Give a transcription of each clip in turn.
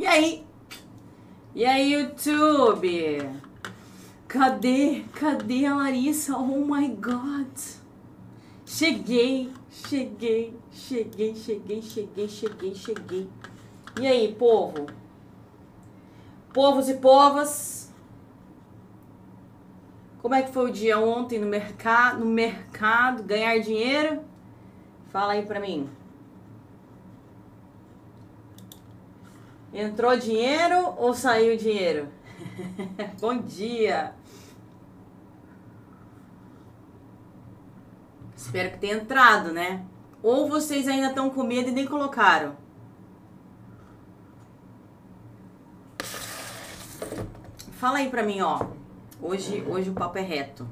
E aí? E aí, YouTube? Cadê? Cadê a Larissa? Oh my God! Cheguei, cheguei, cheguei, cheguei, cheguei, cheguei, cheguei. E aí, povo? Povos e povas, como é que foi o dia ontem no mercado, no mercado, ganhar dinheiro? Fala aí pra mim. Entrou dinheiro ou saiu dinheiro? Bom dia. Espero que tenha entrado, né? Ou vocês ainda estão com medo e nem colocaram? Fala aí pra mim, ó. Hoje, hoje o papo é reto.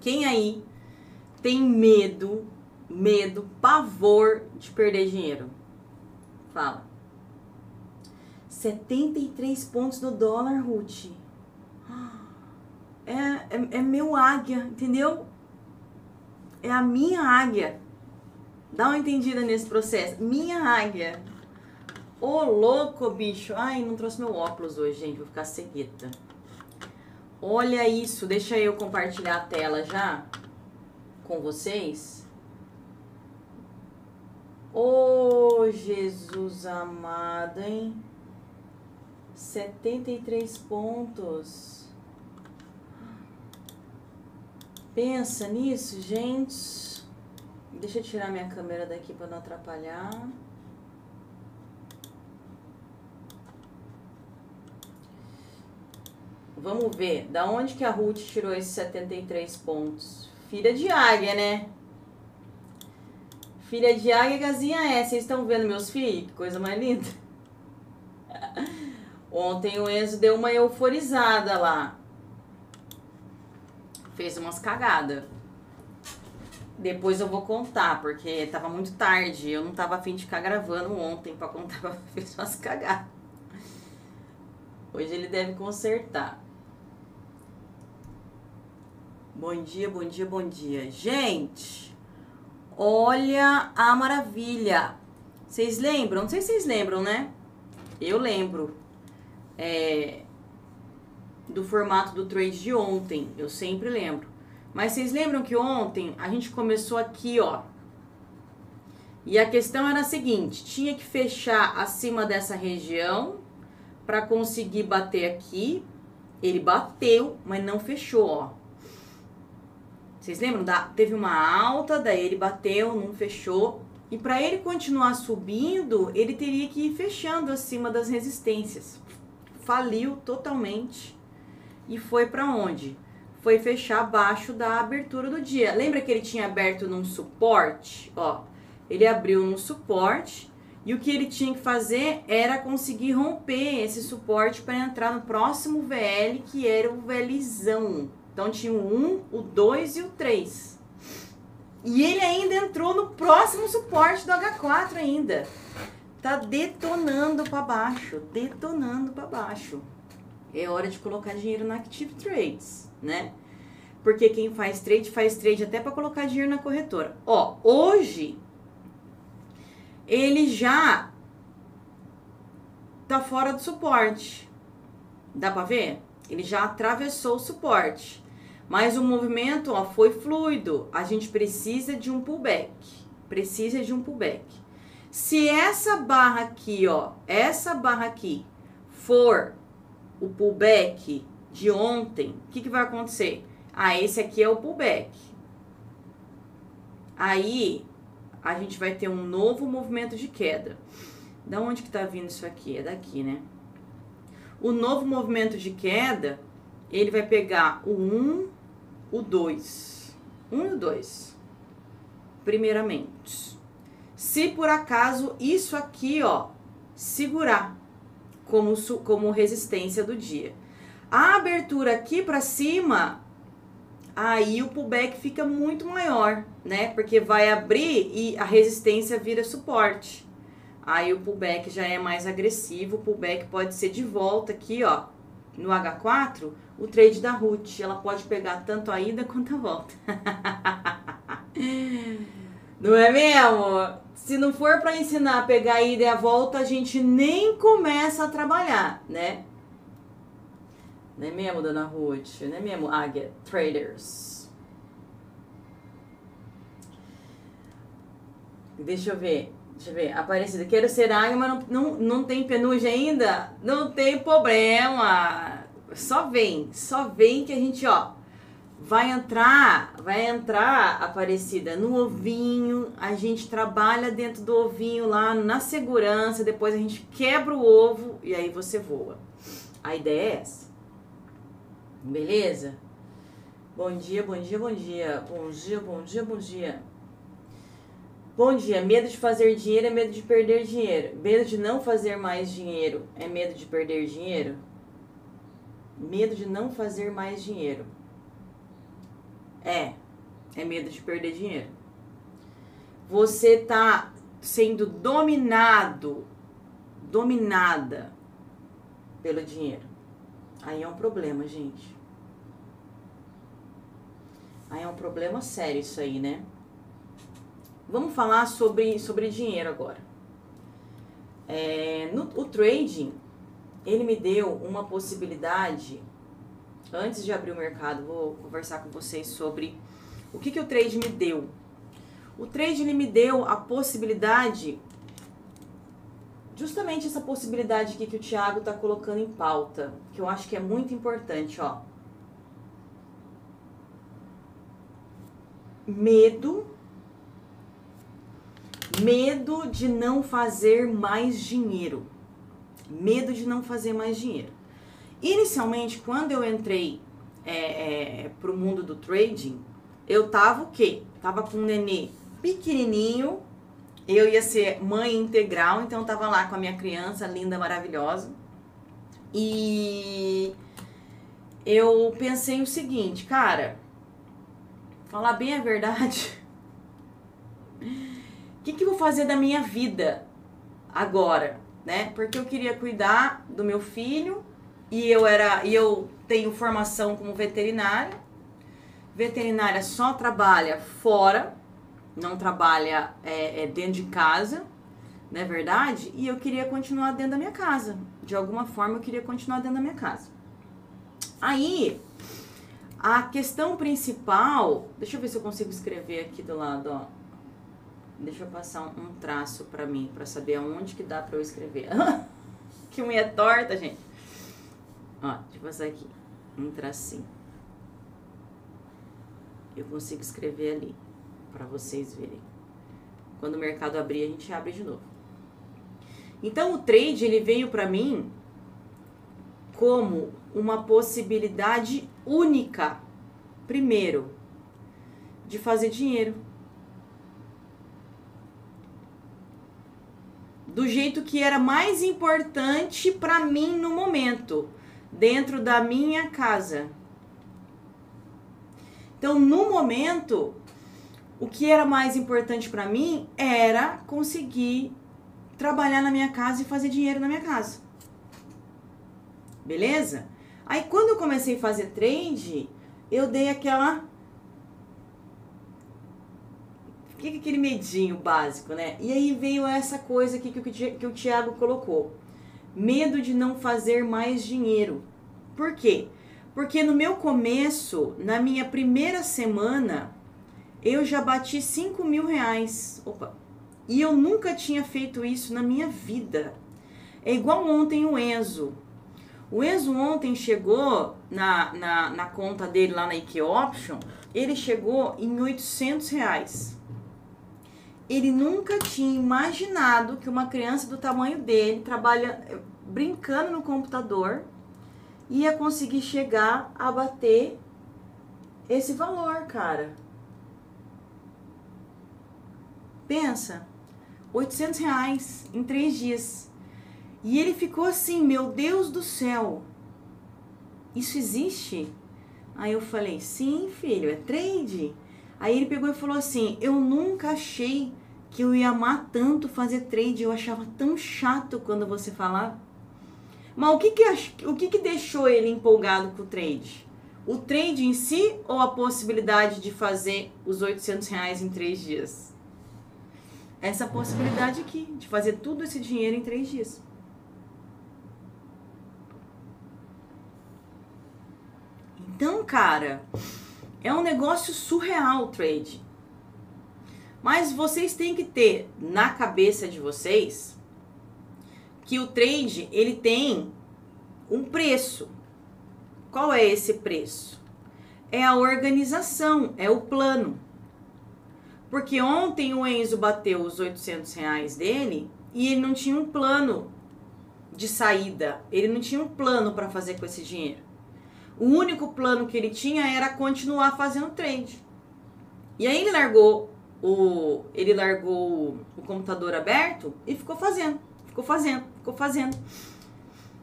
Quem aí tem medo, medo, pavor de perder dinheiro? Fala. 73 pontos no dólar, Ruth. É, é, é meu águia, entendeu? É a minha águia. Dá uma entendida nesse processo. Minha águia. Ô, louco, bicho. Ai, não trouxe meu óculos hoje, gente. Vou ficar cegueta. Olha isso. Deixa eu compartilhar a tela já com vocês. Ô, oh, Jesus amado, hein? 73 pontos. Pensa nisso, gente. Deixa eu tirar minha câmera daqui para não atrapalhar. Vamos ver, da onde que a Ruth tirou esses 73 pontos? Filha de águia, né? Filha de águia, gazinha é. Vocês estão vendo meus filhos? Que coisa mais linda. Ontem o Enzo deu uma euforizada lá. Fez umas cagadas. Depois eu vou contar, porque tava muito tarde. Eu não tava afim de ficar gravando ontem pra contar. Fez umas cagadas. Hoje ele deve consertar. Bom dia, bom dia, bom dia. Gente, olha a maravilha. Vocês lembram? Não sei se vocês lembram, né? Eu lembro. É, do formato do trade de ontem. Eu sempre lembro. Mas vocês lembram que ontem a gente começou aqui, ó. E a questão era a seguinte: tinha que fechar acima dessa região para conseguir bater aqui. Ele bateu, mas não fechou, ó. Vocês lembram? Da, teve uma alta, daí ele bateu, não fechou. E para ele continuar subindo, ele teria que ir fechando acima das resistências. Faliu totalmente. E foi para onde? Foi fechar abaixo da abertura do dia. Lembra que ele tinha aberto num suporte? Ó, ele abriu num suporte e o que ele tinha que fazer era conseguir romper esse suporte para entrar no próximo VL, que era o VLzão. Então tinha o 1, o 2 e o 3. E ele ainda entrou no próximo suporte do H4 ainda. Tá detonando para baixo, detonando para baixo. É hora de colocar dinheiro na Active Trades, né? Porque quem faz trade faz trade até para colocar dinheiro na corretora. Ó, hoje ele já tá fora do suporte. Dá para ver? Ele já atravessou o suporte. Mas o movimento ó, foi fluido. A gente precisa de um pullback. Precisa de um pullback. Se essa barra aqui, ó, essa barra aqui for o pullback de ontem, o que, que vai acontecer? Ah, esse aqui é o pullback. Aí a gente vai ter um novo movimento de queda. Da onde que tá vindo isso aqui? É daqui, né? O novo movimento de queda, ele vai pegar o 1 o 2. 1 um e o 2. Primeiramente. Se por acaso isso aqui, ó, segurar como, como resistência do dia. A abertura aqui para cima, aí o pullback fica muito maior, né? Porque vai abrir e a resistência vira suporte. Aí o pullback já é mais agressivo, o pullback pode ser de volta aqui, ó, no H4, o trade da Ruth. Ela pode pegar tanto a ida quanto a volta. Não é mesmo? Se não for para ensinar a pegar a ida e a volta, a gente nem começa a trabalhar, né? Não é mesmo, dona Ruth? Não é mesmo, Águia Traders? Deixa eu ver. Deixa eu ver. Aparecida. Quero ser águia, mas não, não, não tem penugem ainda? Não tem problema. Só vem. Só vem que a gente, ó. Vai entrar, vai entrar, Aparecida, no ovinho. A gente trabalha dentro do ovinho lá na segurança. Depois a gente quebra o ovo e aí você voa. A ideia é essa. Beleza? Bom dia, bom dia, bom dia. Bom dia, bom dia, bom dia. Bom dia. Medo de fazer dinheiro é medo de perder dinheiro. Medo de não fazer mais dinheiro é medo de perder dinheiro? Medo de não fazer mais dinheiro. É. É medo de perder dinheiro. Você tá sendo dominado, dominada pelo dinheiro. Aí é um problema, gente. Aí é um problema sério isso aí, né? Vamos falar sobre, sobre dinheiro agora. É, no, o trading, ele me deu uma possibilidade. Antes de abrir o mercado, vou conversar com vocês sobre o que, que o trade me deu. O trade ele me deu a possibilidade, justamente essa possibilidade aqui que o Thiago está colocando em pauta, que eu acho que é muito importante, ó. Medo Medo de não fazer mais dinheiro. Medo de não fazer mais dinheiro. Inicialmente, quando eu entrei é, é, pro mundo do trading, eu tava o quê? Tava com um nenê pequenininho, eu ia ser mãe integral, então eu tava lá com a minha criança linda, maravilhosa. E eu pensei o seguinte, cara, falar bem a verdade, que, que eu vou fazer da minha vida agora, né? Porque eu queria cuidar do meu filho e eu era e eu tenho formação como veterinária. Veterinária só trabalha fora, não trabalha é, é dentro de casa, não é verdade? E eu queria continuar dentro da minha casa. De alguma forma eu queria continuar dentro da minha casa. Aí, a questão principal, deixa eu ver se eu consigo escrever aqui do lado, ó. Deixa eu passar um, traço para mim, para saber aonde que dá para eu escrever. que unha torta, gente. Ó, deixa eu passar aqui. Um tracinho. Eu consigo escrever ali, para vocês verem. Quando o mercado abrir, a gente abre de novo. Então, o trade, ele veio para mim como uma possibilidade única, primeiro, de fazer dinheiro do jeito que era mais importante para mim no momento, dentro da minha casa. Então, no momento, o que era mais importante para mim era conseguir trabalhar na minha casa e fazer dinheiro na minha casa. Beleza? Aí quando eu comecei a fazer trade, eu dei aquela que aquele medinho básico, né? E aí veio essa coisa aqui que, que o Tiago colocou. Medo de não fazer mais dinheiro. Por quê? Porque no meu começo, na minha primeira semana, eu já bati 5 mil reais. Opa! E eu nunca tinha feito isso na minha vida. É igual ontem o Enzo. O Enzo ontem chegou na, na, na conta dele lá na IK Option, ele chegou em 800 reais ele nunca tinha imaginado que uma criança do tamanho dele, trabalha brincando no computador, ia conseguir chegar a bater esse valor, cara. Pensa, 800 reais em três dias. E ele ficou assim, meu Deus do céu, isso existe? Aí eu falei, sim, filho, é trade. Aí ele pegou e falou assim: Eu nunca achei que eu ia amar tanto fazer trade. Eu achava tão chato quando você falava. Mas o que que, o que, que deixou ele empolgado com o trade? O trade em si ou a possibilidade de fazer os 800 reais em três dias? essa possibilidade aqui de fazer tudo esse dinheiro em três dias. Então, cara, é um negócio surreal o trade. Mas vocês têm que ter na cabeça de vocês que o trade ele tem um preço. Qual é esse preço? É a organização, é o plano. Porque ontem o Enzo bateu os 800 reais dele e ele não tinha um plano de saída. Ele não tinha um plano para fazer com esse dinheiro. O único plano que ele tinha era continuar fazendo trade. E aí ele largou o ele largou o computador aberto e ficou fazendo, ficou fazendo, ficou fazendo.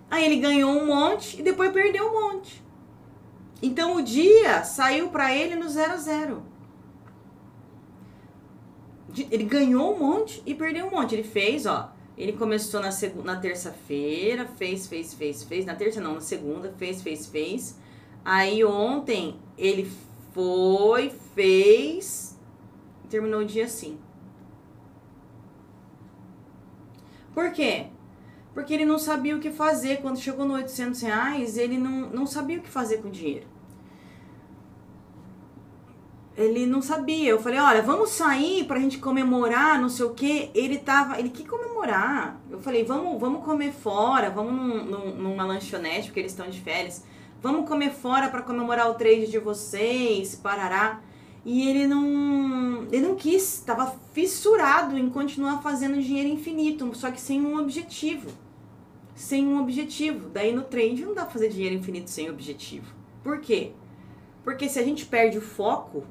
Aí ele ganhou um monte e depois perdeu um monte. Então o dia saiu para ele no zero a zero. Ele ganhou um monte e perdeu um monte. Ele fez, ó. Ele começou na, na terça-feira, fez, fez, fez, fez. Na terça não, na segunda, fez, fez, fez. Aí ontem ele foi, fez, terminou o dia assim. Por quê? Porque ele não sabia o que fazer. Quando chegou no 800 reais, ele não, não sabia o que fazer com o dinheiro. Ele não sabia. Eu falei, olha, vamos sair pra gente comemorar, não sei o quê. Ele tava. Ele que comemorar? Eu falei, vamos, vamos comer fora, vamos num, num, numa lanchonete, porque eles estão de férias. Vamos comer fora para comemorar o trade de vocês, parará. E ele não, ele não quis, estava fissurado em continuar fazendo dinheiro infinito, só que sem um objetivo. Sem um objetivo. Daí no trade não dá pra fazer dinheiro infinito sem objetivo. Por quê? Porque se a gente perde o foco,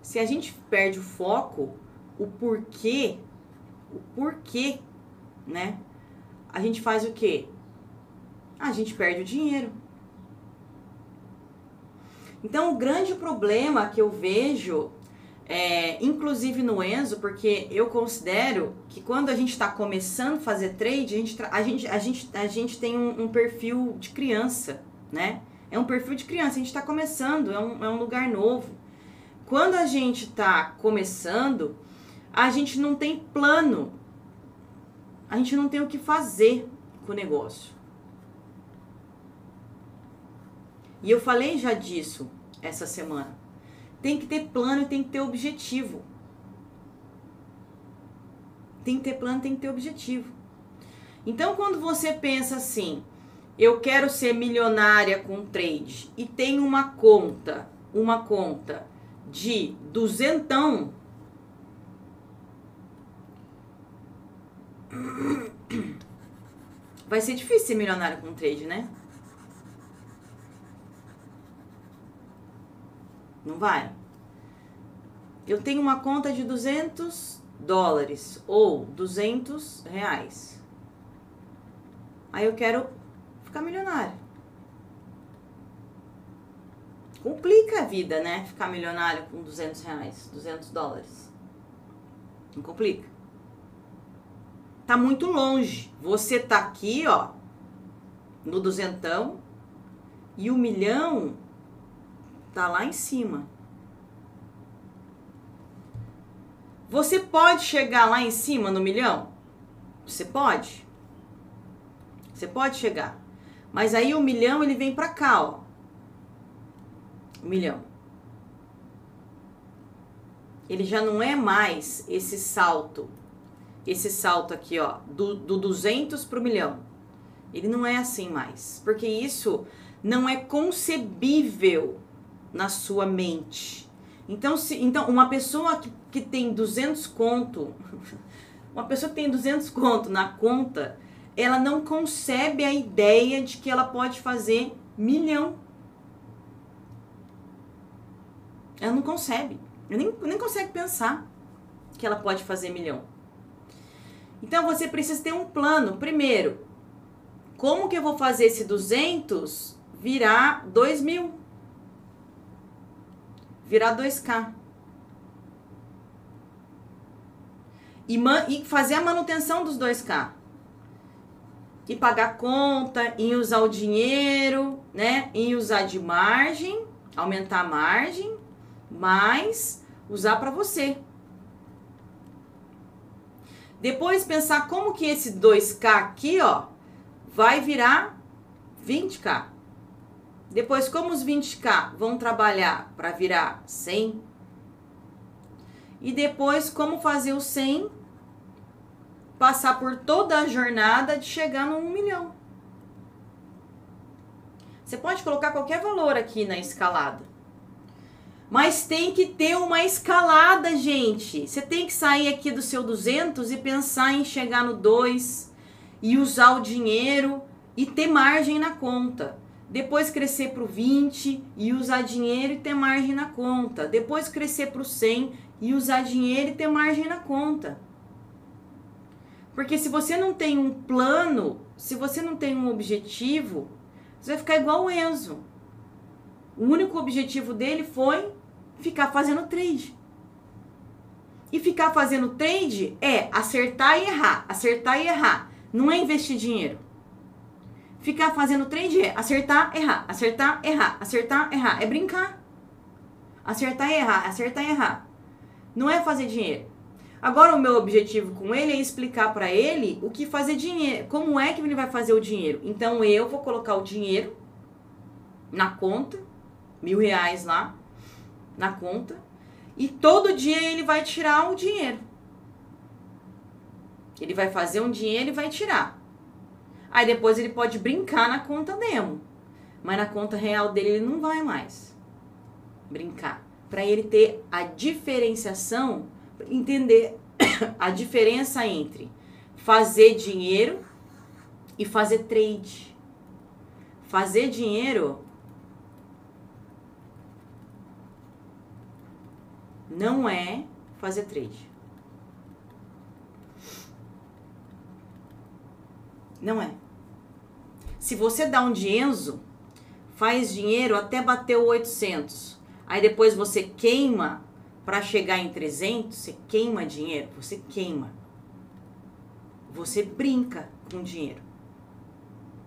se a gente perde o foco, o porquê, o porquê, né? A gente faz o quê? A gente perde o dinheiro. Então, o grande problema que eu vejo, é, inclusive no Enzo, porque eu considero que quando a gente está começando a fazer trade, a gente, a gente, a gente, a gente tem um, um perfil de criança, né? É um perfil de criança, a gente está começando, é um, é um lugar novo. Quando a gente está começando, a gente não tem plano, a gente não tem o que fazer com o negócio. E eu falei já disso essa semana. Tem que ter plano e tem que ter objetivo. Tem que ter plano, tem que ter objetivo. Então, quando você pensa assim, eu quero ser milionária com trade e tem uma conta, uma conta de duzentão, vai ser difícil ser milionária com trade, né? Não vai. Eu tenho uma conta de 200 dólares ou 200 reais. Aí eu quero ficar milionário. Complica a vida, né? Ficar milionário com 200 reais, 200 dólares. Não complica. Tá muito longe. Você tá aqui, ó, no duzentão, e o milhão Tá lá em cima. Você pode chegar lá em cima no milhão? Você pode. Você pode chegar. Mas aí o milhão ele vem para cá, ó. O milhão. Ele já não é mais esse salto. Esse salto aqui, ó, do, do 200 pro milhão. Ele não é assim mais. Porque isso não é concebível na sua mente. Então, se, então uma pessoa que, que tem 200 conto, uma pessoa que tem 200 conto na conta, ela não concebe a ideia de que ela pode fazer milhão. Ela não concebe. Ela nem, nem consegue pensar que ela pode fazer milhão. Então você precisa ter um plano. Primeiro, como que eu vou fazer esse 200 virar 2 mil? Virar 2K. E, e fazer a manutenção dos 2K. E pagar conta, em usar o dinheiro, né? Em usar de margem, aumentar a margem, mas usar para você. Depois pensar como que esse 2K aqui, ó, vai virar 20K. Depois, como os 20K vão trabalhar para virar 100. E depois, como fazer o 100 passar por toda a jornada de chegar no 1 milhão. Você pode colocar qualquer valor aqui na escalada. Mas tem que ter uma escalada, gente. Você tem que sair aqui do seu 200 e pensar em chegar no 2 e usar o dinheiro e ter margem na conta. Depois crescer para o 20 e usar dinheiro e ter margem na conta. Depois crescer para o 100 e usar dinheiro e ter margem na conta. Porque se você não tem um plano, se você não tem um objetivo, você vai ficar igual o Enzo. O único objetivo dele foi ficar fazendo trade. E ficar fazendo trade é acertar e errar, acertar e errar. Não é investir dinheiro. Ficar fazendo trade é acertar, errar, acertar, errar, acertar, errar. É brincar. Acertar e errar, acertar e errar. Não é fazer dinheiro. Agora o meu objetivo com ele é explicar para ele o que fazer dinheiro, como é que ele vai fazer o dinheiro. Então eu vou colocar o dinheiro na conta, mil reais lá, na conta e todo dia ele vai tirar o dinheiro. Ele vai fazer um dinheiro e vai tirar. Aí depois ele pode brincar na conta demo, mas na conta real dele ele não vai mais brincar. Para ele ter a diferenciação, entender a diferença entre fazer dinheiro e fazer trade. Fazer dinheiro não é fazer trade. Não é. Se você dá um de Enzo, faz dinheiro até bater o 800. Aí depois você queima para chegar em 300, você queima dinheiro, você queima. Você brinca com dinheiro.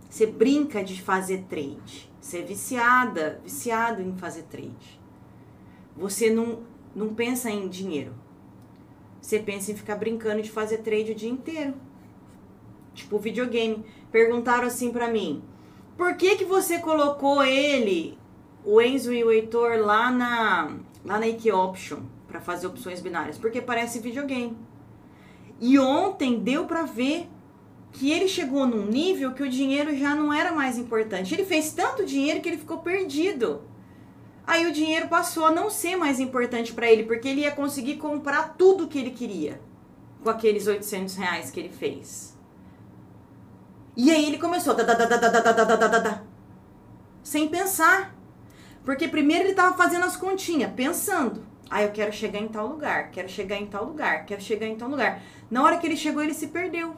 Você brinca de fazer trade. Você é viciada, viciado em fazer trade. Você não não pensa em dinheiro. Você pensa em ficar brincando de fazer trade o dia inteiro. Tipo videogame. Perguntaram assim para mim: "Por que que você colocou ele, o Enzo e o Heitor lá na lá na Ike Option para fazer opções binárias? Porque parece videogame". E ontem deu para ver que ele chegou num nível que o dinheiro já não era mais importante. Ele fez tanto dinheiro que ele ficou perdido. Aí o dinheiro passou a não ser mais importante para ele, porque ele ia conseguir comprar tudo que ele queria com aqueles 800 reais que ele fez. E aí ele começou, sem pensar. Porque primeiro ele estava fazendo as continhas, pensando. Ah, eu quero chegar em tal lugar, quero chegar em tal lugar, quero chegar em tal lugar. Na hora que ele chegou, ele se perdeu.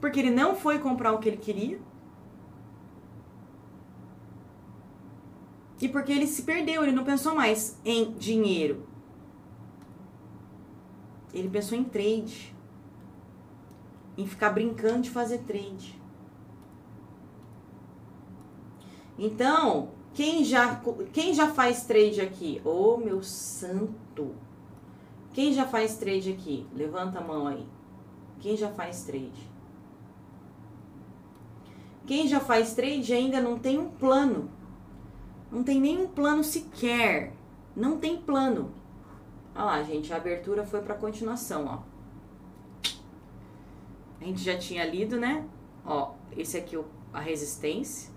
Porque ele não foi comprar o que ele queria, E porque ele se perdeu, ele não pensou mais em dinheiro. Ele pensou em trade. Em ficar brincando de fazer trade. Então, quem já, quem já faz trade aqui? Ô, oh, meu santo! Quem já faz trade aqui? Levanta a mão aí. Quem já faz trade? Quem já faz trade ainda não tem um plano. Não tem nenhum plano sequer. Não tem plano. Olha lá, gente, a abertura foi para continuação, ó. A gente já tinha lido, né? Ó, esse aqui é a resistência.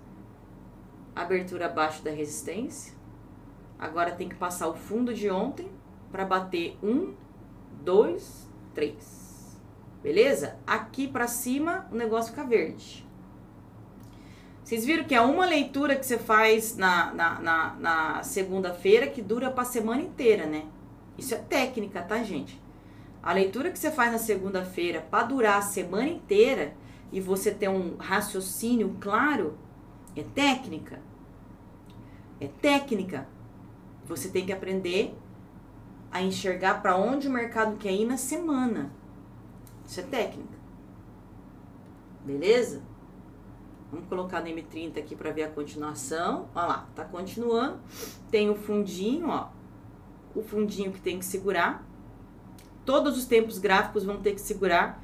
Abertura abaixo da resistência. Agora tem que passar o fundo de ontem para bater um, dois, três. Beleza? Aqui para cima o negócio fica verde. Vocês viram que é uma leitura que você faz na, na, na, na segunda-feira que dura para a semana inteira, né? Isso é técnica, tá, gente? A leitura que você faz na segunda-feira para durar a semana inteira e você ter um raciocínio claro é técnica. É técnica. Você tem que aprender a enxergar para onde o mercado quer ir na semana. Isso é técnica. Beleza? Vamos colocar no M30 aqui para ver a continuação. Olha lá, tá continuando. Tem o fundinho, ó. O fundinho que tem que segurar. Todos os tempos gráficos vão ter que segurar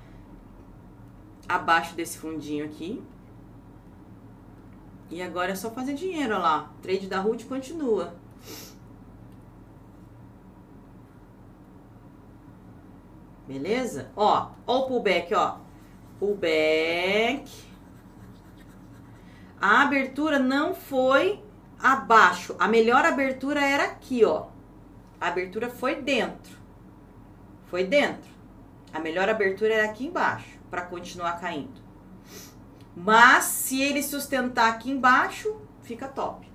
abaixo desse fundinho aqui. E agora é só fazer dinheiro, olha lá. Trade da Ruth continua. Beleza? Ó, ó o pullback, ó. Pullback. A abertura não foi abaixo. A melhor abertura era aqui, ó. A abertura foi dentro. Foi dentro. A melhor abertura era aqui embaixo, para continuar caindo. Mas se ele sustentar aqui embaixo, fica top.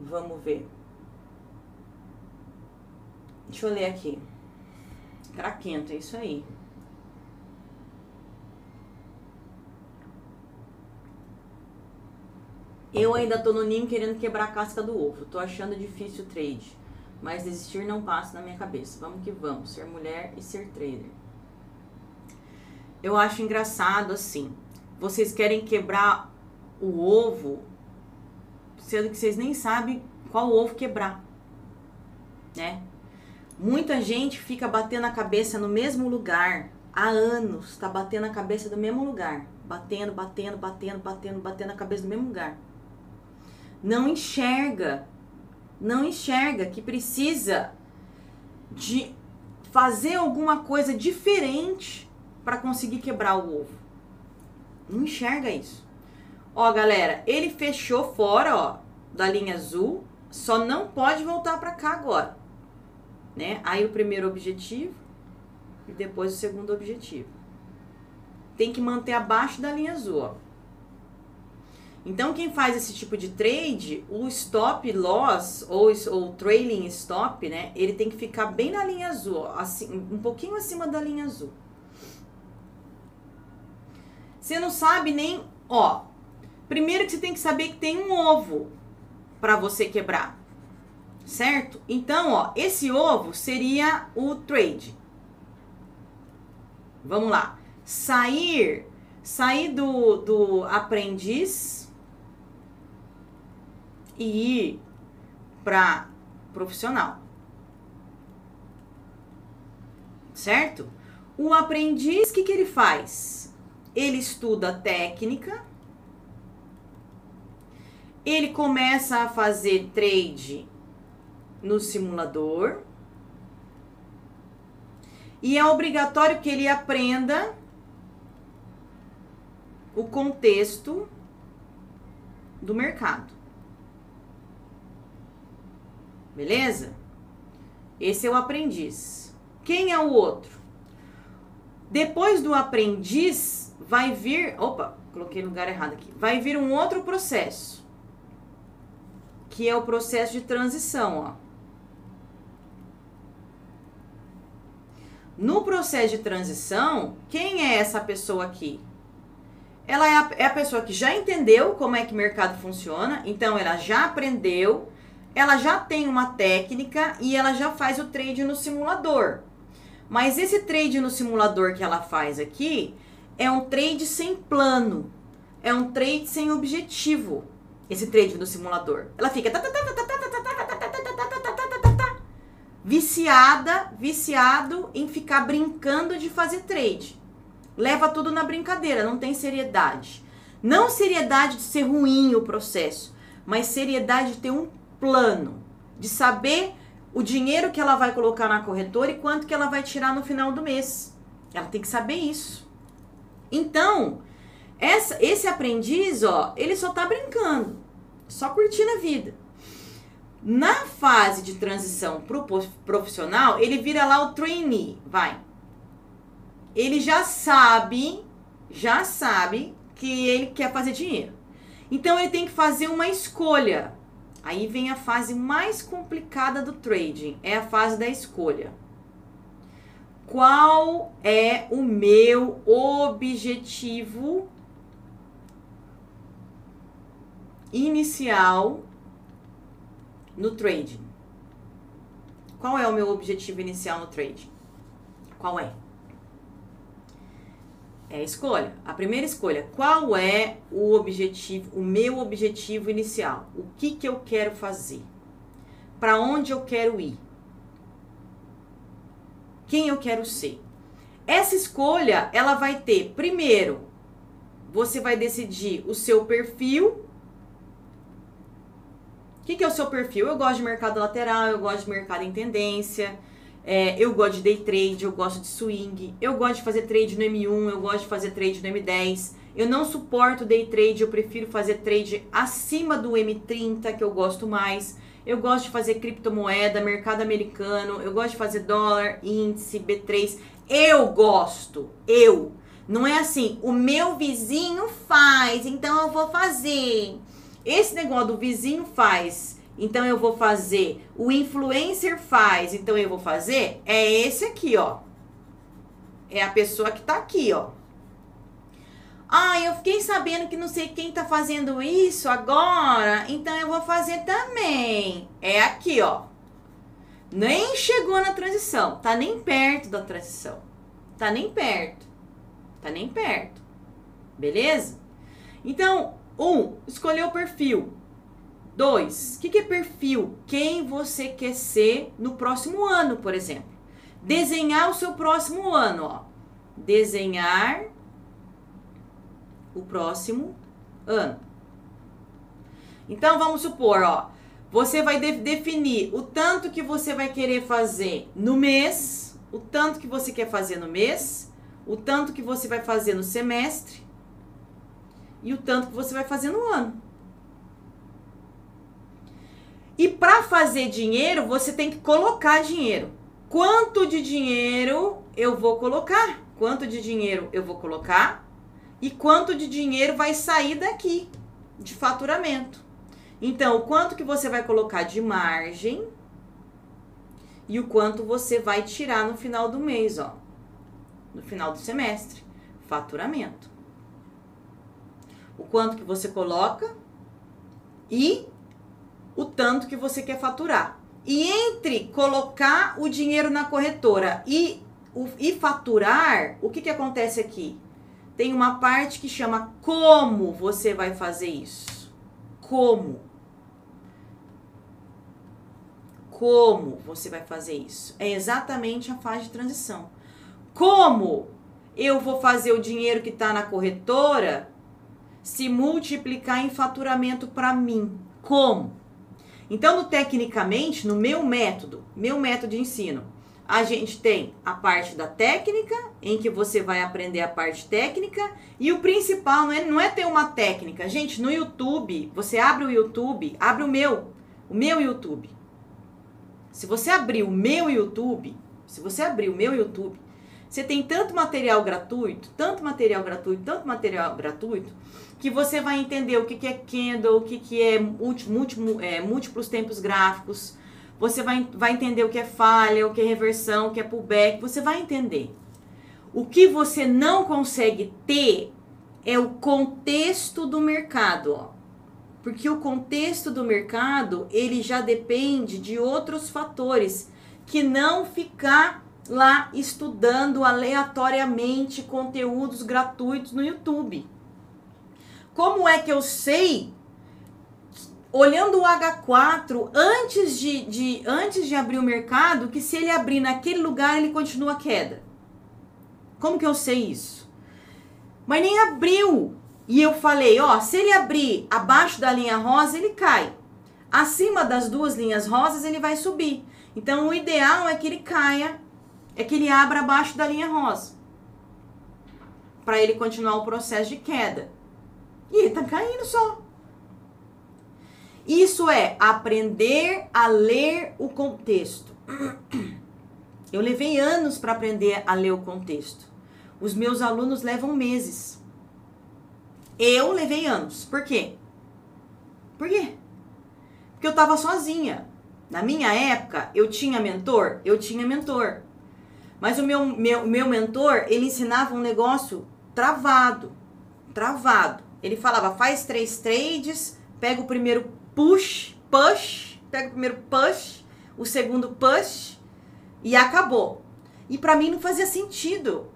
Vamos ver. Deixa eu ler aqui. Craquento, é isso aí. Eu ainda tô no ninho querendo quebrar a casca do ovo. Tô achando difícil o trade. Mas desistir não passa na minha cabeça. Vamos que vamos. Ser mulher e ser trader. Eu acho engraçado assim. Vocês querem quebrar o ovo, sendo que vocês nem sabem qual ovo quebrar. Né? Muita gente fica batendo a cabeça no mesmo lugar há anos, tá batendo a cabeça do mesmo lugar, batendo, batendo, batendo, batendo, batendo a cabeça do mesmo lugar. Não enxerga, não enxerga que precisa de fazer alguma coisa diferente para conseguir quebrar o ovo. Não enxerga isso. Ó, galera, ele fechou fora, ó, da linha azul, só não pode voltar para cá agora né? Aí o primeiro objetivo e depois o segundo objetivo. Tem que manter abaixo da linha azul, ó. Então, quem faz esse tipo de trade, o stop loss ou o trailing stop, né? Ele tem que ficar bem na linha azul, assim, um pouquinho acima da linha azul. Você não sabe nem, ó. Primeiro que você tem que saber que tem um ovo para você quebrar certo? Então, ó, esse ovo seria o trade. Vamos lá. Sair, sair do, do aprendiz e ir para profissional. Certo? O aprendiz, o que, que ele faz? Ele estuda técnica, ele começa a fazer trade no simulador. E é obrigatório que ele aprenda o contexto do mercado. Beleza? Esse é o aprendiz. Quem é o outro? Depois do aprendiz, vai vir. Opa, coloquei no lugar errado aqui. Vai vir um outro processo. Que é o processo de transição, ó. No processo de transição, quem é essa pessoa aqui? Ela é a, é a pessoa que já entendeu como é que o mercado funciona, então ela já aprendeu, ela já tem uma técnica e ela já faz o trade no simulador. Mas esse trade no simulador que ela faz aqui é um trade sem plano, é um trade sem objetivo. Esse trade no simulador. Ela fica viciada, viciado em ficar brincando de fazer trade. Leva tudo na brincadeira, não tem seriedade. Não seriedade de ser ruim o processo, mas seriedade de ter um plano, de saber o dinheiro que ela vai colocar na corretora e quanto que ela vai tirar no final do mês. Ela tem que saber isso. Então, essa, esse aprendiz, ó, ele só tá brincando, só curtindo a vida. Na fase de transição para o profissional, ele vira lá o trainee, vai. Ele já sabe, já sabe que ele quer fazer dinheiro. Então ele tem que fazer uma escolha. Aí vem a fase mais complicada do trading, é a fase da escolha. Qual é o meu objetivo inicial no trading. Qual é o meu objetivo inicial no trading? Qual é? É a escolha. A primeira escolha, qual é o objetivo, o meu objetivo inicial? O que que eu quero fazer? para onde eu quero ir. Quem eu quero ser. Essa escolha, ela vai ter, primeiro, você vai decidir o seu perfil. O que, que é o seu perfil? Eu gosto de mercado lateral, eu gosto de mercado em tendência, é, eu gosto de day trade, eu gosto de swing, eu gosto de fazer trade no M1, eu gosto de fazer trade no M10. Eu não suporto day trade, eu prefiro fazer trade acima do M30, que eu gosto mais. Eu gosto de fazer criptomoeda, mercado americano, eu gosto de fazer dólar, índice, B3. Eu gosto, eu. Não é assim, o meu vizinho faz, então eu vou fazer. Esse negócio do vizinho faz, então eu vou fazer. O influencer faz, então eu vou fazer. É esse aqui, ó. É a pessoa que tá aqui, ó. Ah, eu fiquei sabendo que não sei quem tá fazendo isso agora, então eu vou fazer também. É aqui, ó. Nem chegou na transição, tá nem perto da transição. Tá nem perto. Tá nem perto. Beleza? Então, um, escolher o perfil. Dois, o que, que é perfil? Quem você quer ser no próximo ano, por exemplo. Desenhar o seu próximo ano, ó. Desenhar o próximo ano. Então, vamos supor, ó. Você vai de definir o tanto que você vai querer fazer no mês, o tanto que você quer fazer no mês, o tanto que você vai fazer no semestre e o tanto que você vai fazer no ano. E para fazer dinheiro, você tem que colocar dinheiro. Quanto de dinheiro eu vou colocar? Quanto de dinheiro eu vou colocar? E quanto de dinheiro vai sair daqui de faturamento? Então, o quanto que você vai colocar de margem e o quanto você vai tirar no final do mês, ó no final do semestre, faturamento. O quanto que você coloca e o tanto que você quer faturar. E entre colocar o dinheiro na corretora e, o, e faturar, o que, que acontece aqui? Tem uma parte que chama como você vai fazer isso. Como? Como você vai fazer isso? É exatamente a fase de transição. Como eu vou fazer o dinheiro que está na corretora se multiplicar em faturamento para mim? Como? Então, no, tecnicamente, no meu método, meu método de ensino, a gente tem a parte da técnica, em que você vai aprender a parte técnica, e o principal não é, não é ter uma técnica. Gente, no YouTube, você abre o YouTube, abre o meu, o meu YouTube. Se você abrir o meu YouTube, se você abrir o meu YouTube, você tem tanto material gratuito, tanto material gratuito, tanto material gratuito, que você vai entender o que, que é candle, o que, que é, é múltiplos tempos gráficos, você vai, vai entender o que é falha, o que é reversão, o que é pullback, você vai entender. O que você não consegue ter é o contexto do mercado, ó. Porque o contexto do mercado, ele já depende de outros fatores que não ficar lá estudando aleatoriamente conteúdos gratuitos no YouTube. Como é que eu sei, olhando o H4 antes de, de, antes de abrir o mercado, que se ele abrir naquele lugar ele continua queda? Como que eu sei isso? Mas nem abriu. E eu falei, ó, se ele abrir abaixo da linha rosa, ele cai. Acima das duas linhas rosas, ele vai subir. Então, o ideal é que ele caia é que ele abra abaixo da linha rosa. Para ele continuar o processo de queda. E ele tá caindo só. Isso é aprender a ler o contexto. Eu levei anos para aprender a ler o contexto. Os meus alunos levam meses. Eu levei anos. Por quê? Por quê? Porque eu estava sozinha. Na minha época, eu tinha mentor? Eu tinha mentor. Mas o meu, meu, meu mentor, ele ensinava um negócio travado. Travado. Ele falava, faz três trades, pega o primeiro push, push, pega o primeiro push, o segundo push e acabou. E para mim não fazia sentido.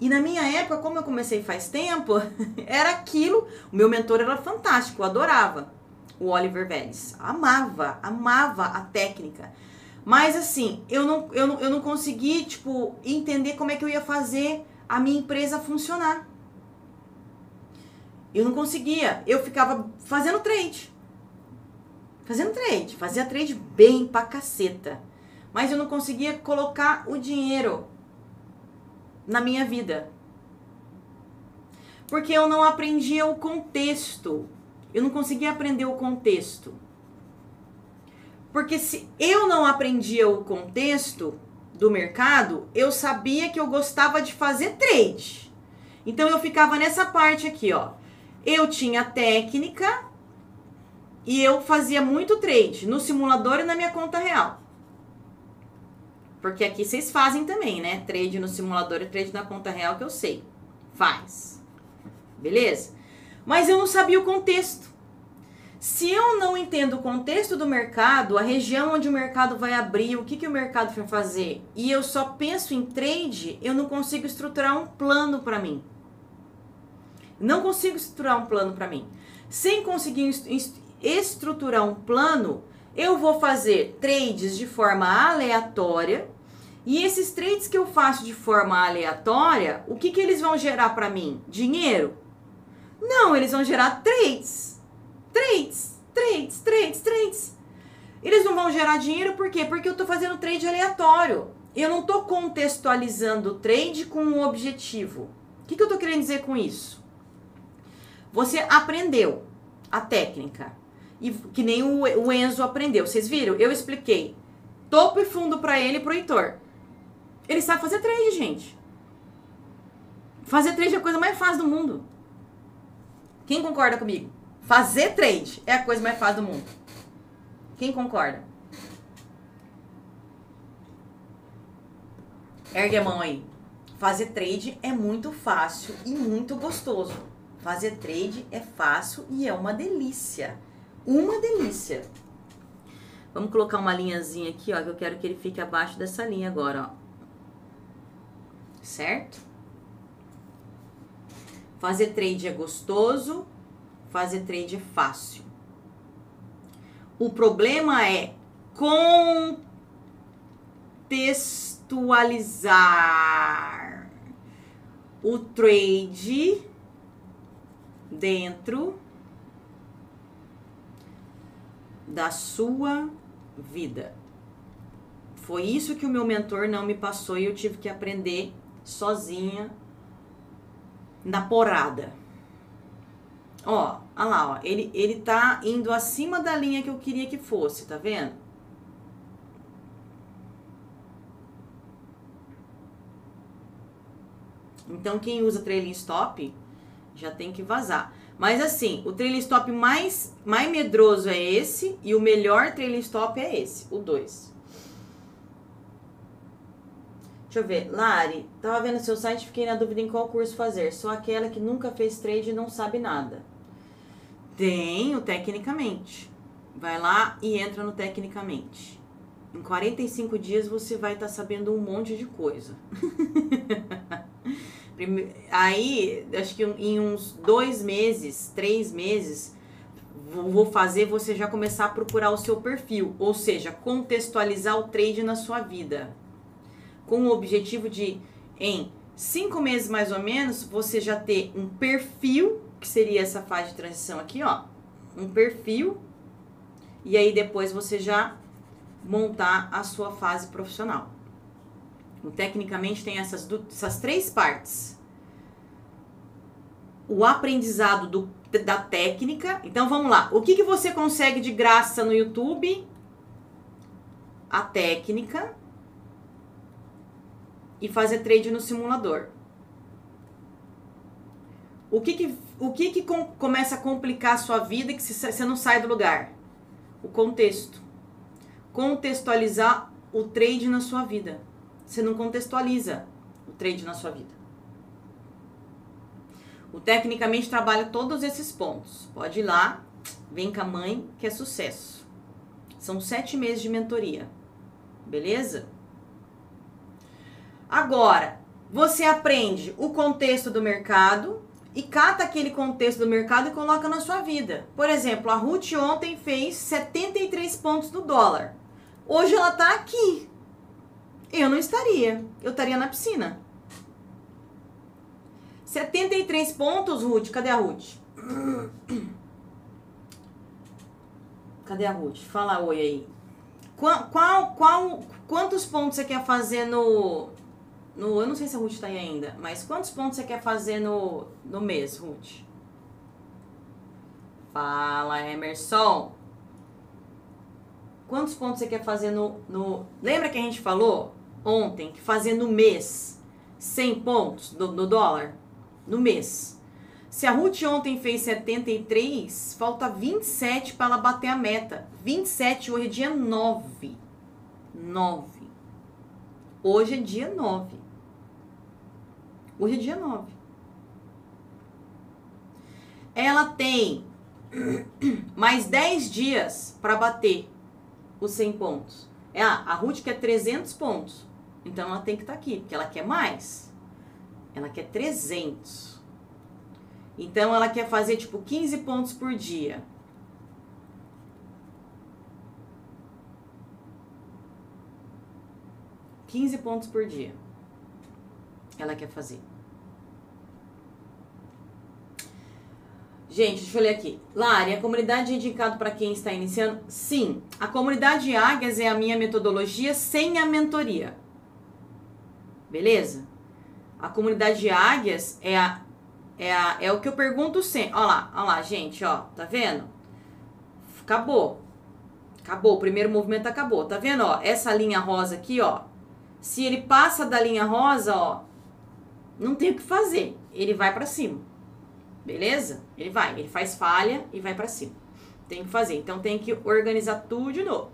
E na minha época, como eu comecei faz tempo, era aquilo. O meu mentor era fantástico, eu adorava. o Oliver Vélez. Amava, amava a técnica. Mas assim, eu não, eu, não, eu não consegui, tipo, entender como é que eu ia fazer a minha empresa funcionar. Eu não conseguia. Eu ficava fazendo trade. Fazendo trade. Fazia trade bem pra caceta. Mas eu não conseguia colocar o dinheiro na minha vida. Porque eu não aprendia o contexto. Eu não conseguia aprender o contexto. Porque se eu não aprendia o contexto do mercado, eu sabia que eu gostava de fazer trade. Então eu ficava nessa parte aqui, ó. Eu tinha técnica e eu fazia muito trade no simulador e na minha conta real. Porque aqui vocês fazem também, né? Trade no simulador e trade na conta real que eu sei. Faz. Beleza? Mas eu não sabia o contexto. Se eu não entendo o contexto do mercado, a região onde o mercado vai abrir, o que, que o mercado vai fazer, e eu só penso em trade, eu não consigo estruturar um plano para mim. Não consigo estruturar um plano para mim. Sem conseguir estruturar um plano, eu vou fazer trades de forma aleatória. E esses trades que eu faço de forma aleatória, o que, que eles vão gerar para mim? Dinheiro? Não, eles vão gerar trades Trades, trades, trades, trades. Eles não vão gerar dinheiro por quê? Porque eu estou fazendo trade aleatório. Eu não estou contextualizando o trade com um objetivo. O que, que eu estou querendo dizer com isso? Você aprendeu a técnica. E que nem o, Enzo aprendeu. Vocês viram? Eu expliquei topo e fundo para ele e pro Heitor. Ele sabe fazer trade, gente. Fazer trade é a coisa mais fácil do mundo. Quem concorda comigo? Fazer trade é a coisa mais fácil do mundo. Quem concorda? Ergue a mão aí. Fazer trade é muito fácil e muito gostoso. Fazer trade é fácil e é uma delícia. Uma delícia. Vamos colocar uma linhazinha aqui, ó, que eu quero que ele fique abaixo dessa linha agora, ó. Certo? Fazer trade é gostoso, fazer trade é fácil. O problema é contextualizar o trade dentro da sua vida. Foi isso que o meu mentor não me passou e eu tive que aprender sozinha na porrada. Ó, olha lá, ó. Ele, ele tá indo acima da linha que eu queria que fosse, tá vendo? Então, quem usa trailing stop já tem que vazar. Mas assim, o trailing stop mais, mais medroso é esse e o melhor trailing stop é esse, o 2. Deixa eu ver. Lari, tava vendo seu site, fiquei na dúvida em qual curso fazer. Sou aquela que nunca fez trade e não sabe nada. Tenho, tecnicamente. Vai lá e entra no tecnicamente. Em 45 dias você vai estar tá sabendo um monte de coisa. Aí, acho que em uns dois meses, três meses, vou fazer você já começar a procurar o seu perfil, ou seja, contextualizar o trade na sua vida, com o objetivo de, em cinco meses mais ou menos, você já ter um perfil que seria essa fase de transição aqui, ó, um perfil, e aí depois você já montar a sua fase profissional. Então, tecnicamente tem essas, essas três partes. O aprendizado do, da técnica. Então vamos lá. O que, que você consegue de graça no YouTube? A técnica e fazer trade no simulador. O que que, o que, que com, começa a complicar a sua vida que você não sai do lugar? O contexto. Contextualizar o trade na sua vida. Você não contextualiza o trade na sua vida. O Tecnicamente trabalha todos esses pontos. Pode ir lá, vem com a mãe, que é sucesso. São sete meses de mentoria. Beleza? Agora, você aprende o contexto do mercado, e cata aquele contexto do mercado e coloca na sua vida. Por exemplo, a Ruth ontem fez 73 pontos no dólar. Hoje ela tá aqui. Eu não estaria. Eu estaria na piscina. 73 pontos, Ruth. Cadê a Ruth? Cadê a Ruth? Fala oi aí. Qual, qual, qual, quantos pontos você quer fazer no, no. Eu não sei se a Ruth tá aí ainda, mas quantos pontos você quer fazer no, no mês, Ruth? Fala, Emerson. Quantos pontos você quer fazer no, no. Lembra que a gente falou ontem que fazer no mês 100 pontos no, no dólar? No mês. Se a Ruth ontem fez 73, falta 27 para ela bater a meta. 27, hoje é dia 9. 9. Hoje é dia 9. Hoje é dia 9. Ela tem mais 10 dias para bater os 100 pontos. É, a Ruth quer 300 pontos. Então ela tem que estar tá aqui, porque ela quer mais. Ela quer 300. Então ela quer fazer tipo 15 pontos por dia. Quinze pontos por dia. Ela quer fazer. Gente, deixa eu ler aqui. Lari, a comunidade é indicado para quem está iniciando? Sim. A comunidade Águias é a minha metodologia sem a mentoria. Beleza? A comunidade Águias é a é, a, é o que eu pergunto sempre. Olha lá, olha lá, gente, ó. Tá vendo? Acabou. Acabou. O primeiro movimento acabou. Tá vendo, ó? Essa linha rosa aqui, ó. Se ele passa da linha rosa, ó. Não tem o que fazer. Ele vai para cima. Beleza? Ele vai. Ele faz falha e vai para cima. Tem que fazer. Então tem que organizar tudo de novo.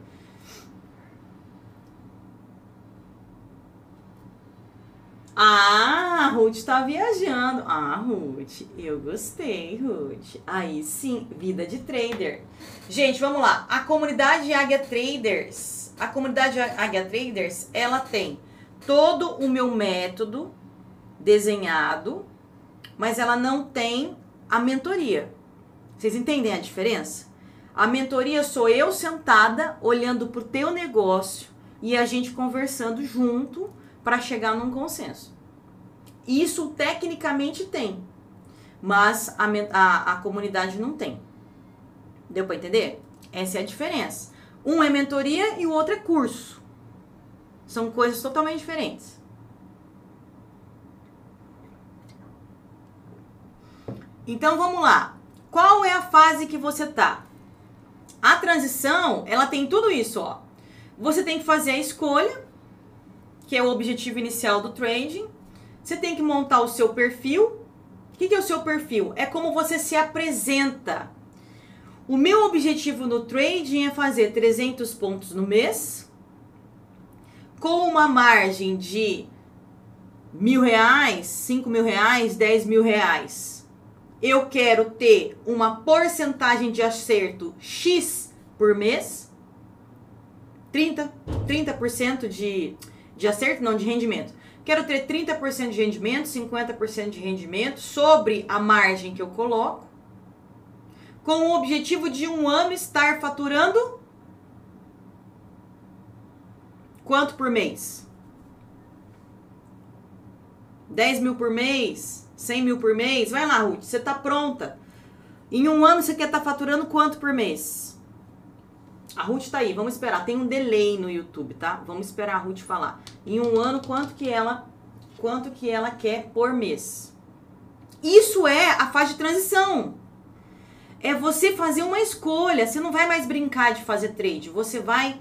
Ah, a Ruth tá viajando. Ah, Ruth, eu gostei, Ruth. Aí sim, vida de trader. Gente, vamos lá. A comunidade Águia Traders, a comunidade Águia Traders, ela tem todo o meu método desenhado, mas ela não tem a mentoria. Vocês entendem a diferença? A mentoria sou eu sentada olhando pro teu negócio e a gente conversando junto para chegar num consenso. Isso tecnicamente tem, mas a, a, a comunidade não tem. Deu para entender? Essa é a diferença. Um é mentoria e o outro é curso. São coisas totalmente diferentes. Então vamos lá. Qual é a fase que você tá? A transição, ela tem tudo isso, ó. Você tem que fazer a escolha que é o objetivo inicial do trading. Você tem que montar o seu perfil. O que é o seu perfil? É como você se apresenta. O meu objetivo no trading é fazer 300 pontos no mês, com uma margem de mil reais, cinco mil reais, dez mil reais. Eu quero ter uma porcentagem de acerto X por mês, 30, 30% de de acerto, não, de rendimento. Quero ter 30% de rendimento, 50% de rendimento sobre a margem que eu coloco, com o objetivo de um ano estar faturando quanto por mês? 10 mil por mês? 100 mil por mês? Vai lá, Ruth, você está pronta. Em um ano você quer estar tá faturando quanto por mês? A Ruth tá aí, vamos esperar. Tem um delay no YouTube, tá? Vamos esperar a Ruth falar. Em um ano, quanto que ela, quanto que ela quer por mês? Isso é a fase de transição. É você fazer uma escolha. Você não vai mais brincar de fazer trade. Você vai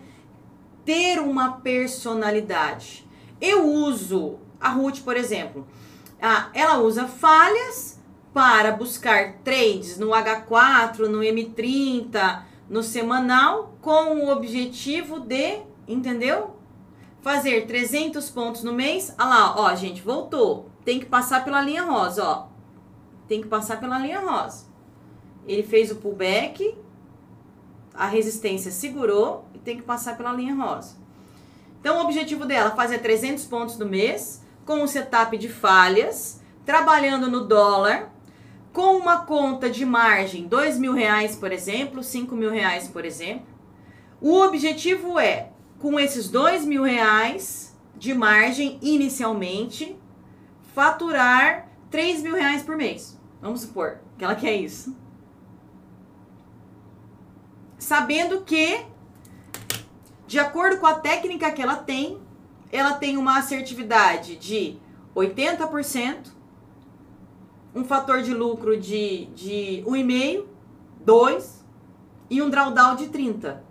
ter uma personalidade. Eu uso a Ruth, por exemplo. Ah, ela usa falhas para buscar trades no H4, no M30, no semanal com o objetivo de, entendeu? Fazer 300 pontos no mês. Olha lá, ó, gente, voltou. Tem que passar pela linha rosa, ó. Tem que passar pela linha rosa. Ele fez o pullback, a resistência segurou e tem que passar pela linha rosa. Então, o objetivo dela é fazer 300 pontos no mês, com um setup de falhas, trabalhando no dólar, com uma conta de margem, dois mil reais, por exemplo, cinco mil reais, por exemplo. O objetivo é, com esses dois mil reais de margem inicialmente, faturar três mil reais por mês. Vamos supor que ela quer isso. Sabendo que, de acordo com a técnica que ela tem, ela tem uma assertividade de 80%, um fator de lucro de, de 1,5, 2 e um drawdown de 30.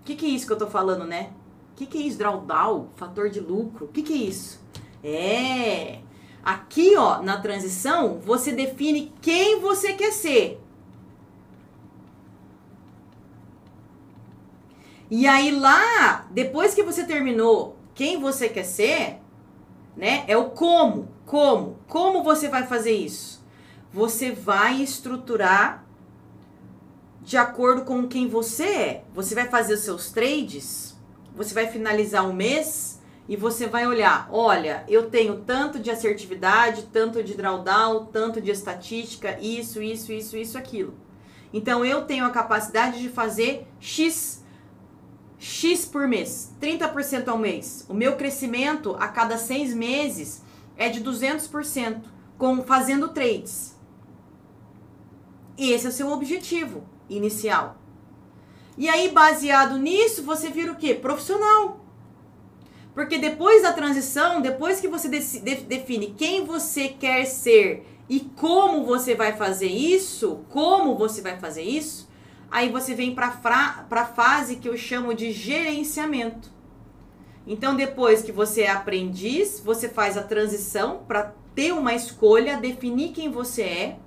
O que, que é isso que eu tô falando, né? O que, que é isso, drawdown? Fator de lucro? O que, que é isso? É. Aqui, ó, na transição, você define quem você quer ser. E aí lá, depois que você terminou quem você quer ser, né? É o como. Como? Como você vai fazer isso? Você vai estruturar de acordo com quem você é. Você vai fazer os seus trades, você vai finalizar um mês e você vai olhar, olha, eu tenho tanto de assertividade, tanto de drawdown, tanto de estatística, isso, isso, isso, isso, aquilo. Então eu tenho a capacidade de fazer X X por mês, 30% ao mês. O meu crescimento a cada seis meses é de 200%, com, fazendo trades. Esse é o seu objetivo inicial. E aí, baseado nisso, você vira o quê? Profissional. Porque depois da transição, depois que você define quem você quer ser e como você vai fazer isso, como você vai fazer isso, aí você vem para a fase que eu chamo de gerenciamento. Então, depois que você é aprendiz, você faz a transição para ter uma escolha, definir quem você é.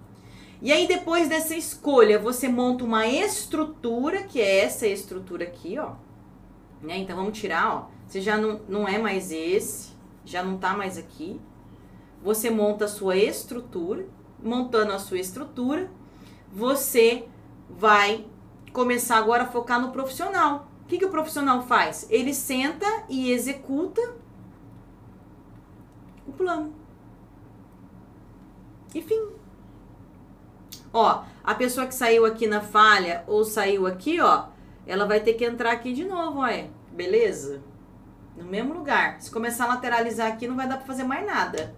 E aí, depois dessa escolha, você monta uma estrutura, que é essa estrutura aqui, ó. Né? Então, vamos tirar, ó. Você já não, não é mais esse, já não tá mais aqui. Você monta a sua estrutura. Montando a sua estrutura, você vai começar agora a focar no profissional. O que, que o profissional faz? Ele senta e executa o plano. E fim. Ó, a pessoa que saiu aqui na falha ou saiu aqui, ó, ela vai ter que entrar aqui de novo, ó, é. beleza? No mesmo lugar. Se começar a lateralizar aqui, não vai dar pra fazer mais nada.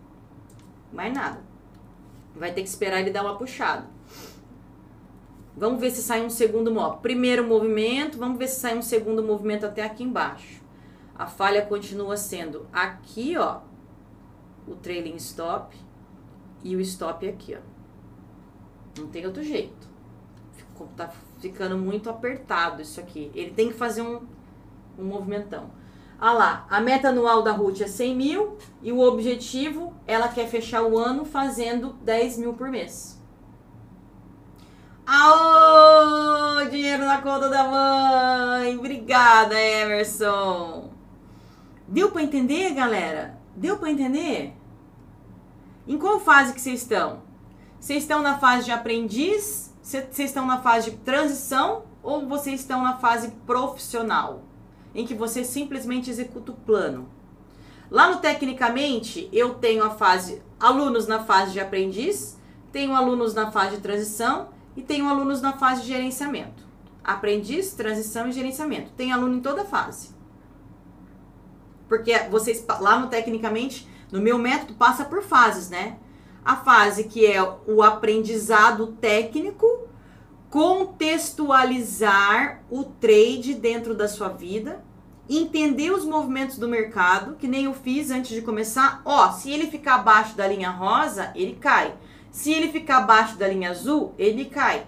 Mais nada. Vai ter que esperar ele dar uma puxada. Vamos ver se sai um segundo movimento. Primeiro movimento, vamos ver se sai um segundo movimento até aqui embaixo. A falha continua sendo aqui, ó, o trailing stop e o stop aqui, ó. Não tem outro jeito. Tá ficando muito apertado isso aqui. Ele tem que fazer um, um movimentão. Ah lá, a meta anual da Ruth é 100 mil e o objetivo, ela quer fechar o ano fazendo 10 mil por mês. Aô, dinheiro na conta da mãe. Obrigada, Emerson. Deu para entender, galera? Deu para entender? Em qual fase que vocês estão? Vocês estão na fase de aprendiz? Vocês estão na fase de transição? Ou vocês estão na fase profissional? Em que você simplesmente executa o plano? Lá no Tecnicamente, eu tenho a fase alunos na fase de aprendiz, tenho alunos na fase de transição e tenho alunos na fase de gerenciamento. Aprendiz, transição e gerenciamento. Tem aluno em toda fase. Porque vocês lá no tecnicamente, no meu método passa por fases, né? A fase que é o aprendizado técnico, contextualizar o trade dentro da sua vida, entender os movimentos do mercado, que nem eu fiz antes de começar. Ó, se ele ficar abaixo da linha rosa, ele cai. Se ele ficar abaixo da linha azul, ele cai.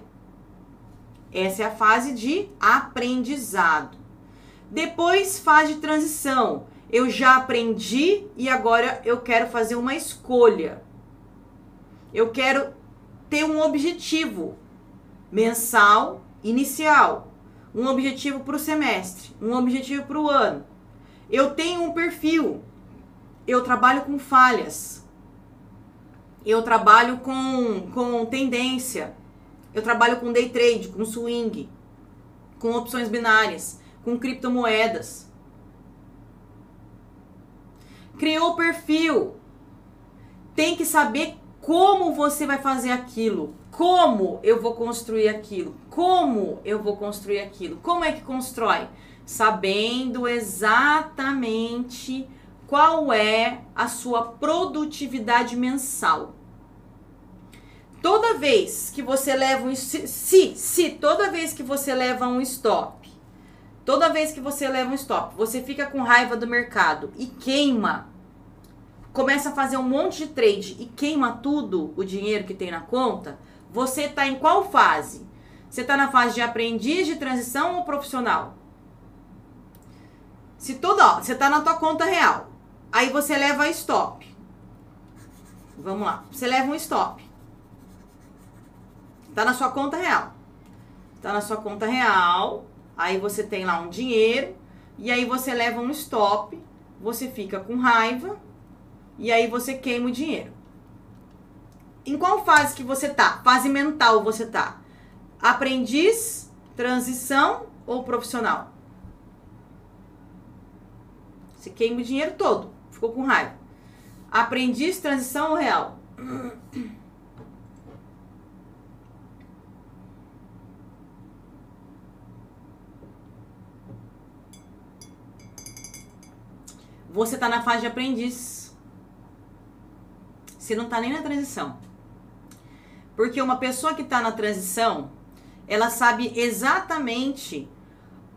Essa é a fase de aprendizado. Depois, fase de transição. Eu já aprendi e agora eu quero fazer uma escolha. Eu quero ter um objetivo mensal inicial, um objetivo para o semestre, um objetivo para o ano. Eu tenho um perfil. Eu trabalho com falhas eu trabalho com, com tendência, eu trabalho com day trade, com swing, com opções binárias, com criptomoedas. Criou o perfil, tem que saber como você vai fazer aquilo? Como eu vou construir aquilo? Como eu vou construir aquilo? Como é que constrói? Sabendo exatamente qual é a sua produtividade mensal. Toda vez que você leva um se, se toda vez que você leva um stop, toda vez que você leva um stop, você fica com raiva do mercado e queima, começa a fazer um monte de trade e queima tudo o dinheiro que tem na conta, você está em qual fase? Você está na fase de aprendiz, de transição ou profissional? Se tudo, ó, você está na tua conta real, aí você leva stop. Vamos lá, você leva um stop. Tá na sua conta real. Tá na sua conta real. Aí você tem lá um dinheiro. E aí você leva um stop. Você fica com raiva. E aí você queima o dinheiro. Em qual fase que você tá? Fase mental você tá? Aprendiz, transição ou profissional? Você queima o dinheiro todo. Ficou com raiva. Aprendiz, transição ou real? você está na fase de aprendiz. Você não está nem na transição. Porque uma pessoa que está na transição, ela sabe exatamente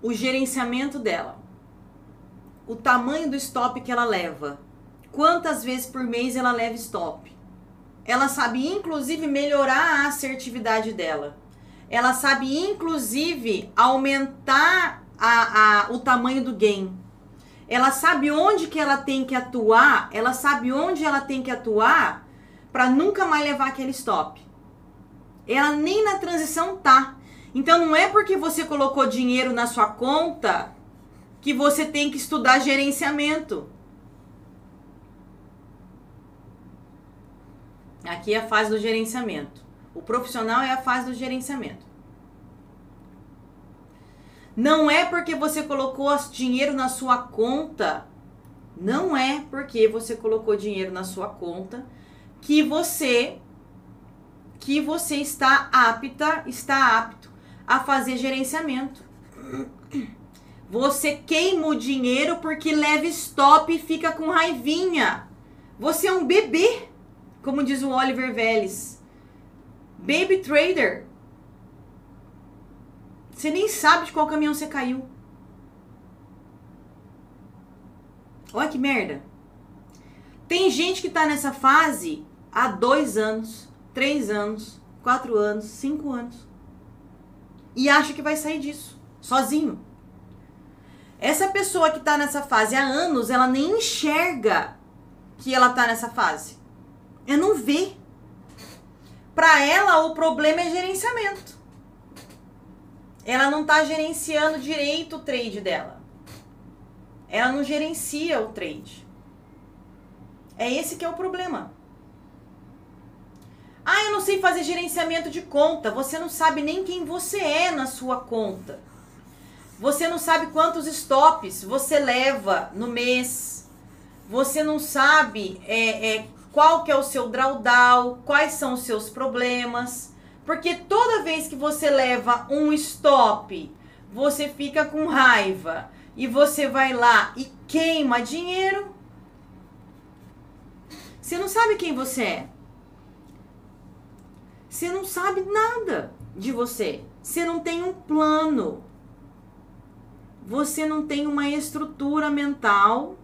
o gerenciamento dela, o tamanho do stop que ela leva, quantas vezes por mês ela leva stop. Ela sabe inclusive melhorar a assertividade dela. Ela sabe inclusive aumentar a, a, o tamanho do gain ela sabe onde que ela tem que atuar, ela sabe onde ela tem que atuar para nunca mais levar aquele stop. Ela nem na transição tá. Então não é porque você colocou dinheiro na sua conta que você tem que estudar gerenciamento. Aqui é a fase do gerenciamento. O profissional é a fase do gerenciamento. Não é porque você colocou dinheiro na sua conta, não é porque você colocou dinheiro na sua conta que você que você está apta, está apto a fazer gerenciamento. Você queima o dinheiro porque leva stop e fica com raivinha. Você é um bebê, como diz o Oliver Vélez. Baby trader. Você nem sabe de qual caminhão você caiu. Olha que merda. Tem gente que tá nessa fase há dois anos, três anos, quatro anos, cinco anos. E acha que vai sair disso, sozinho. Essa pessoa que tá nessa fase há anos, ela nem enxerga que ela tá nessa fase. Ela não vê. Para ela, o problema é gerenciamento ela não está gerenciando direito o trade dela. Ela não gerencia o trade. É esse que é o problema. Ah, eu não sei fazer gerenciamento de conta. Você não sabe nem quem você é na sua conta. Você não sabe quantos stops você leva no mês. Você não sabe é, é, qual que é o seu drawdown, quais são os seus problemas. Porque toda vez que você leva um stop, você fica com raiva e você vai lá e queima dinheiro. Você não sabe quem você é. Você não sabe nada de você. Você não tem um plano. Você não tem uma estrutura mental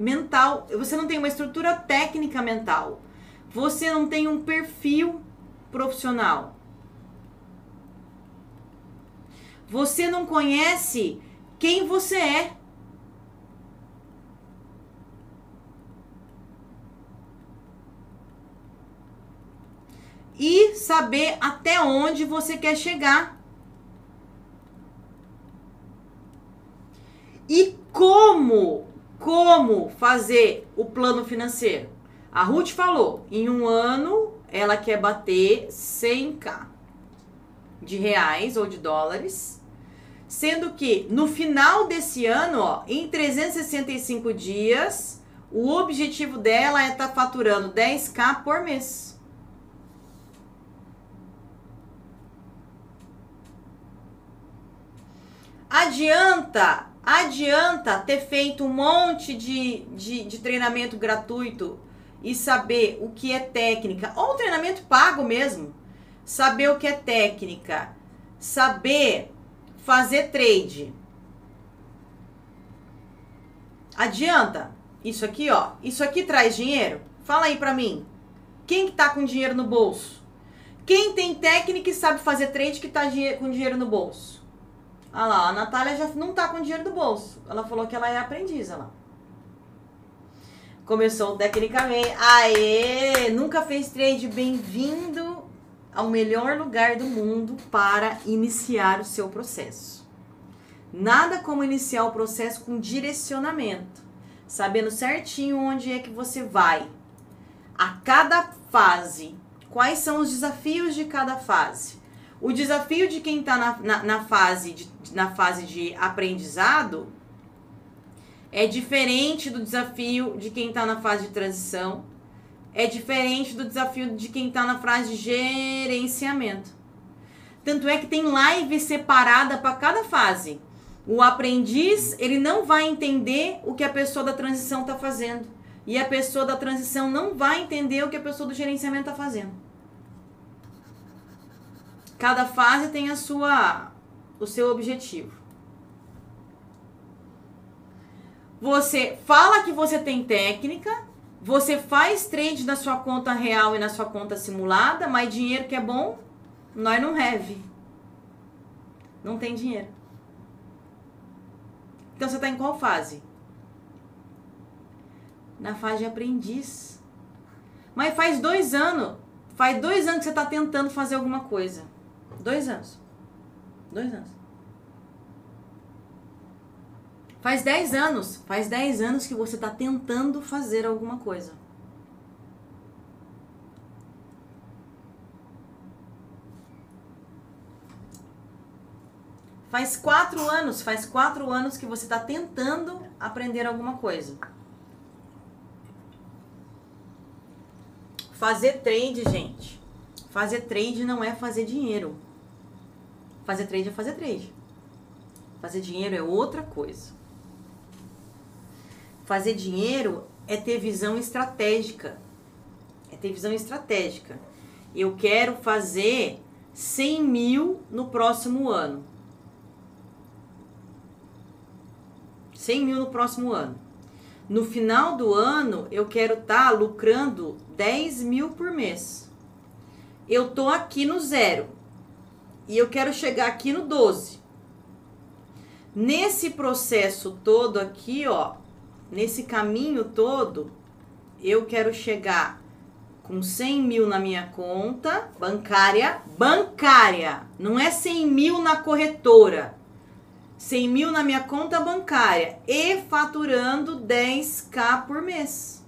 mental, você não tem uma estrutura técnica mental. Você não tem um perfil profissional. Você não conhece quem você é. E saber até onde você quer chegar. E como como fazer o plano financeiro? A Ruth falou, em um ano ela quer bater 100k de reais ou de dólares. Sendo que no final desse ano, ó, em 365 dias, o objetivo dela é estar tá faturando 10k por mês. Adianta, adianta ter feito um monte de, de, de treinamento gratuito e saber o que é técnica, ou treinamento pago mesmo, saber o que é técnica, saber fazer trade. Adianta? Isso aqui, ó. Isso aqui traz dinheiro? Fala aí pra mim. Quem que tá com dinheiro no bolso? Quem tem técnica e sabe fazer trade que tá com dinheiro no bolso? Olha lá, a Natália já não tá com dinheiro no bolso. Ela falou que ela é aprendiz, olha lá. Começou tecnicamente. Aê! Nunca fez trade. Bem-vindo ao melhor lugar do mundo para iniciar o seu processo. Nada como iniciar o processo com direcionamento, sabendo certinho onde é que você vai. A cada fase, quais são os desafios de cada fase. O desafio de quem está na, na, na, fase de, na fase de aprendizado é diferente do desafio de quem está na fase de transição é diferente do desafio de quem está na frase de gerenciamento. Tanto é que tem live separada para cada fase. O aprendiz, ele não vai entender o que a pessoa da transição está fazendo. E a pessoa da transição não vai entender o que a pessoa do gerenciamento está fazendo. Cada fase tem a sua o seu objetivo. Você fala que você tem técnica, você faz trade na sua conta real e na sua conta simulada, mas dinheiro que é bom, nós não have. Não tem dinheiro. Então você está em qual fase? Na fase de aprendiz. Mas faz dois anos. Faz dois anos que você está tentando fazer alguma coisa. Dois anos. Dois anos. Faz 10 anos, faz 10 anos que você está tentando fazer alguma coisa. Faz quatro anos, faz quatro anos que você está tentando aprender alguma coisa. Fazer trade, gente. Fazer trade não é fazer dinheiro. Fazer trade é fazer trade. Fazer dinheiro é outra coisa. Fazer dinheiro é ter visão estratégica. É ter visão estratégica. Eu quero fazer 100 mil no próximo ano. 100 mil no próximo ano. No final do ano, eu quero estar tá lucrando 10 mil por mês. Eu tô aqui no zero. E eu quero chegar aqui no 12. Nesse processo todo aqui, ó, nesse caminho todo, eu quero chegar com 100 mil na minha conta bancária, bancária, não é 100 mil na corretora, 100 mil na minha conta bancária e faturando 10k por mês.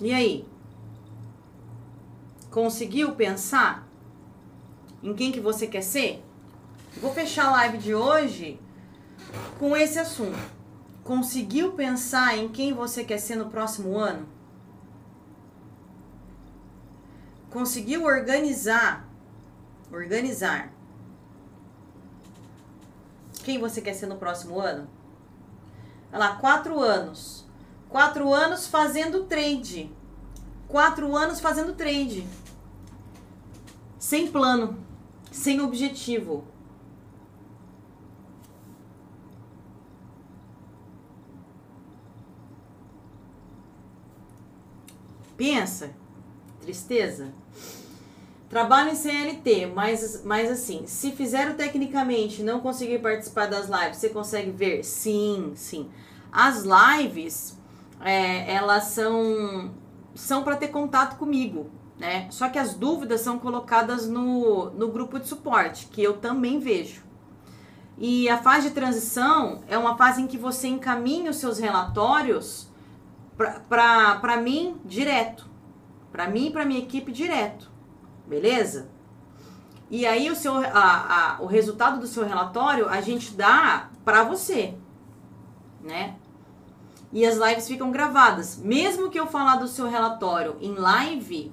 E aí? Conseguiu pensar em quem que você quer ser? Vou fechar a live de hoje com esse assunto. Conseguiu pensar em quem você quer ser no próximo ano? Conseguiu organizar, organizar quem você quer ser no próximo ano? Olha lá, quatro anos. Quatro anos fazendo trade. Quatro anos fazendo trade. Sem plano, sem objetivo. Pensa, tristeza. Trabalho em CLT, mas, mas assim, se fizeram tecnicamente não conseguir participar das lives, você consegue ver? Sim, sim. As lives é, elas são, são para ter contato comigo, né? Só que as dúvidas são colocadas no, no grupo de suporte, que eu também vejo. E a fase de transição é uma fase em que você encaminha os seus relatórios para mim direto. Para mim e para minha equipe direto. Beleza? E aí o seu a, a, o resultado do seu relatório a gente dá para você, né? E as lives ficam gravadas. Mesmo que eu falar do seu relatório em live,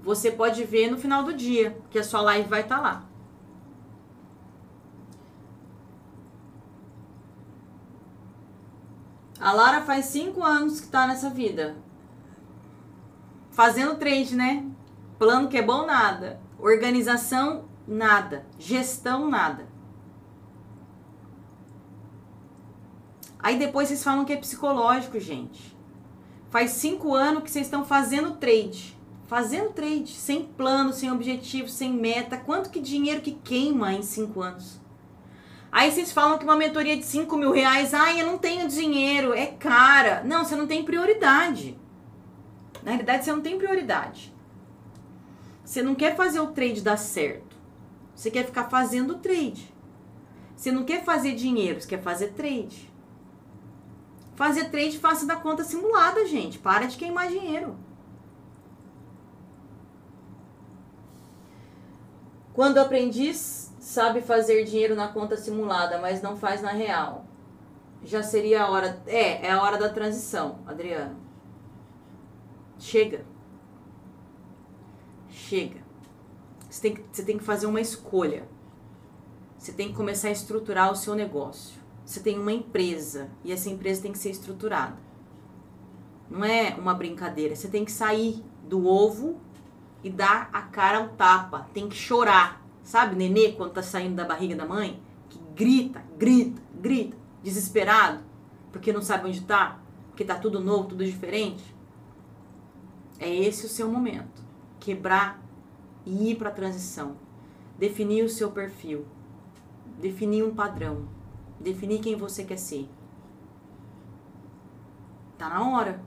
você pode ver no final do dia, que a sua live vai estar tá lá. A Lara faz cinco anos que tá nessa vida. Fazendo trade, né? Plano que é bom, nada. Organização, nada. Gestão, nada. Aí depois vocês falam que é psicológico, gente. Faz cinco anos que vocês estão fazendo trade. Fazendo trade, sem plano, sem objetivo, sem meta. Quanto que dinheiro que queima em cinco anos? Aí vocês falam que uma mentoria de 5 mil reais, ai, eu não tenho dinheiro, é cara. Não, você não tem prioridade. Na realidade, você não tem prioridade. Você não quer fazer o trade dar certo. Você quer ficar fazendo trade. Você não quer fazer dinheiro, você quer fazer trade. Fazer trade faça da conta simulada, gente. Para de queimar dinheiro. Quando o aprendiz sabe fazer dinheiro na conta simulada, mas não faz na real, já seria a hora. É, é a hora da transição, Adriano. Chega. Chega. Você tem, que, você tem que fazer uma escolha. Você tem que começar a estruturar o seu negócio. Você tem uma empresa e essa empresa tem que ser estruturada. Não é uma brincadeira. Você tem que sair do ovo e dar a cara ao tapa. Tem que chorar. Sabe, nenê, quando tá saindo da barriga da mãe? Que grita, grita, grita, desesperado, porque não sabe onde tá, porque tá tudo novo, tudo diferente. É esse o seu momento. Quebrar e ir para a transição. Definir o seu perfil. Definir um padrão. Definir quem você quer ser. Tá na hora.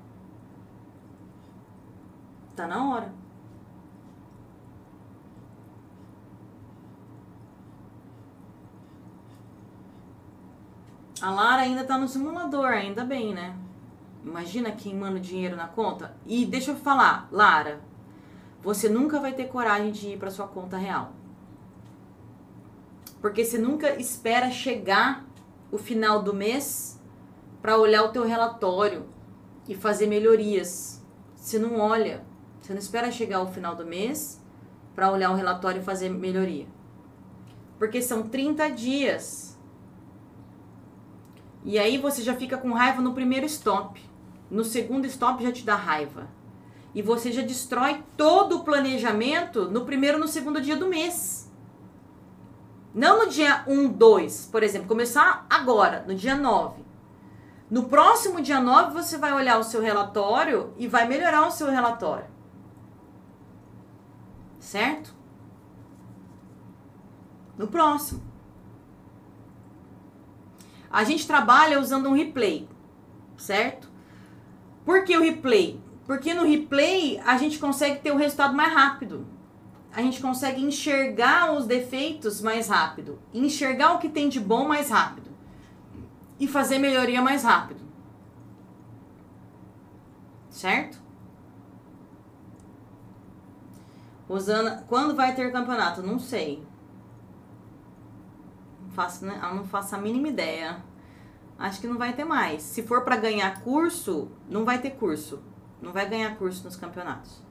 Tá na hora. A Lara ainda tá no simulador, ainda bem, né? Imagina queimando dinheiro na conta. E deixa eu falar, Lara, você nunca vai ter coragem de ir para sua conta real. Porque você nunca espera chegar o final do mês para olhar o teu relatório e fazer melhorias. Você não olha, você não espera chegar o final do mês para olhar o relatório e fazer melhoria. Porque são 30 dias. E aí você já fica com raiva no primeiro stop. No segundo stop já te dá raiva. E você já destrói todo o planejamento no primeiro no segundo dia do mês. Não no dia 1, 2, por exemplo, começar agora, no dia 9. No próximo dia 9 você vai olhar o seu relatório e vai melhorar o seu relatório. Certo? No próximo. A gente trabalha usando um replay, certo? Por que o replay? Porque no replay a gente consegue ter o resultado mais rápido. A gente consegue enxergar os defeitos mais rápido, enxergar o que tem de bom mais rápido e fazer melhoria mais rápido. Certo? Rosana, quando vai ter campeonato? Não sei. Não faço, né? Eu não faço a mínima ideia acho que não vai ter mais. Se for para ganhar curso, não vai ter curso. Não vai ganhar curso nos campeonatos.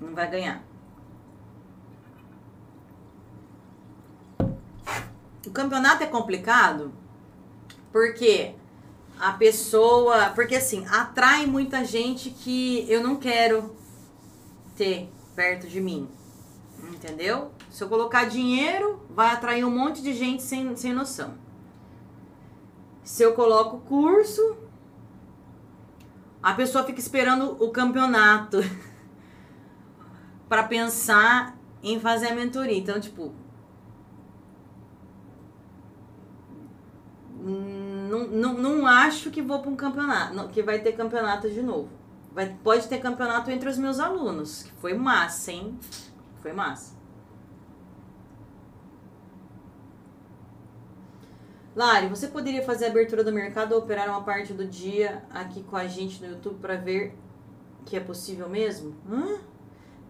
Não vai ganhar. O campeonato é complicado porque a pessoa, porque assim, atrai muita gente que eu não quero ter perto de mim. Entendeu? Se eu colocar dinheiro, vai atrair um monte de gente sem, sem noção. Se eu coloco curso, a pessoa fica esperando o campeonato para pensar em fazer a mentoria. Então, tipo. Não, não, não acho que vou para um campeonato, que vai ter campeonato de novo. Vai, pode ter campeonato entre os meus alunos, que foi massa, hein? Foi massa. Lari, você poderia fazer a abertura do mercado ou operar uma parte do dia aqui com a gente no YouTube para ver que é possível mesmo? Hã?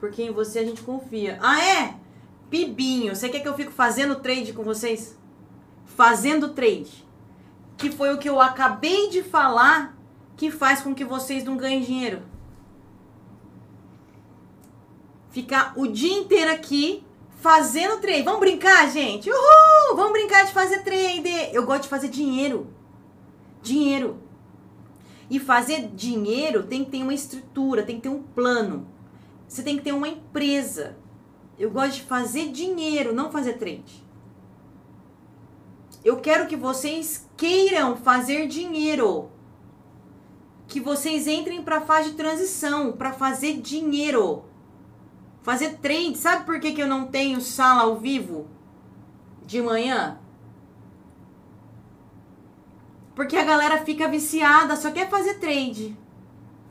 Porque em você a gente confia. Ah, é? Pibinho, você quer que eu fique fazendo trade com vocês? Fazendo trade. Que foi o que eu acabei de falar que faz com que vocês não ganhem dinheiro. Ficar o dia inteiro aqui fazendo trade. Vamos brincar, gente? Uhul! Vamos brincar de fazer trade. Eu gosto de fazer dinheiro. Dinheiro. E fazer dinheiro tem que ter uma estrutura, tem que ter um plano. Você tem que ter uma empresa. Eu gosto de fazer dinheiro, não fazer trade. Eu quero que vocês queiram fazer dinheiro. Que vocês entrem para a fase de transição, para fazer dinheiro. Fazer trade. Sabe por que, que eu não tenho sala ao vivo de manhã? Porque a galera fica viciada, só quer fazer trade.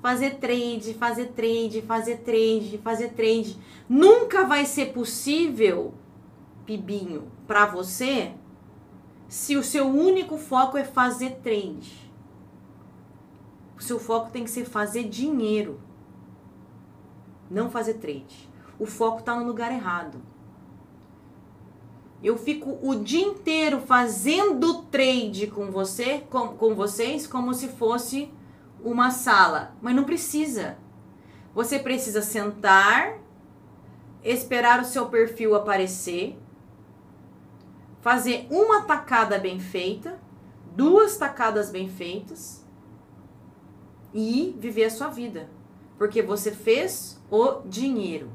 Fazer trade, fazer trade, fazer trade, fazer trade. Nunca vai ser possível, Pibinho, para você, se o seu único foco é fazer trade. O seu foco tem que ser fazer dinheiro, não fazer trade. O foco está no lugar errado. Eu fico o dia inteiro fazendo trade com você, com, com vocês, como se fosse uma sala, mas não precisa. Você precisa sentar, esperar o seu perfil aparecer, fazer uma tacada bem feita, duas tacadas bem feitas e viver a sua vida, porque você fez o dinheiro.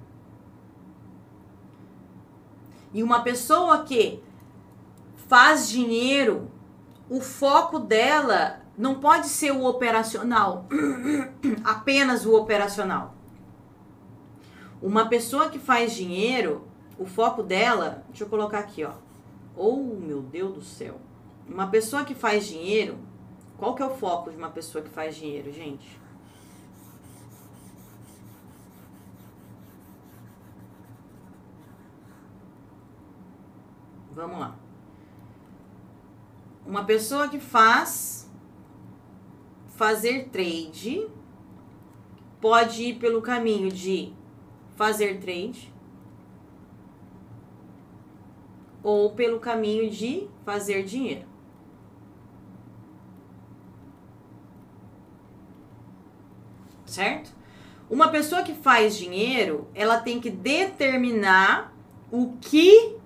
E uma pessoa que faz dinheiro, o foco dela não pode ser o operacional, apenas o operacional. Uma pessoa que faz dinheiro, o foco dela, deixa eu colocar aqui, ó. Oh, meu Deus do céu. Uma pessoa que faz dinheiro, qual que é o foco de uma pessoa que faz dinheiro, gente? Vamos lá. Uma pessoa que faz fazer trade pode ir pelo caminho de fazer trade ou pelo caminho de fazer dinheiro. Certo? Uma pessoa que faz dinheiro, ela tem que determinar o que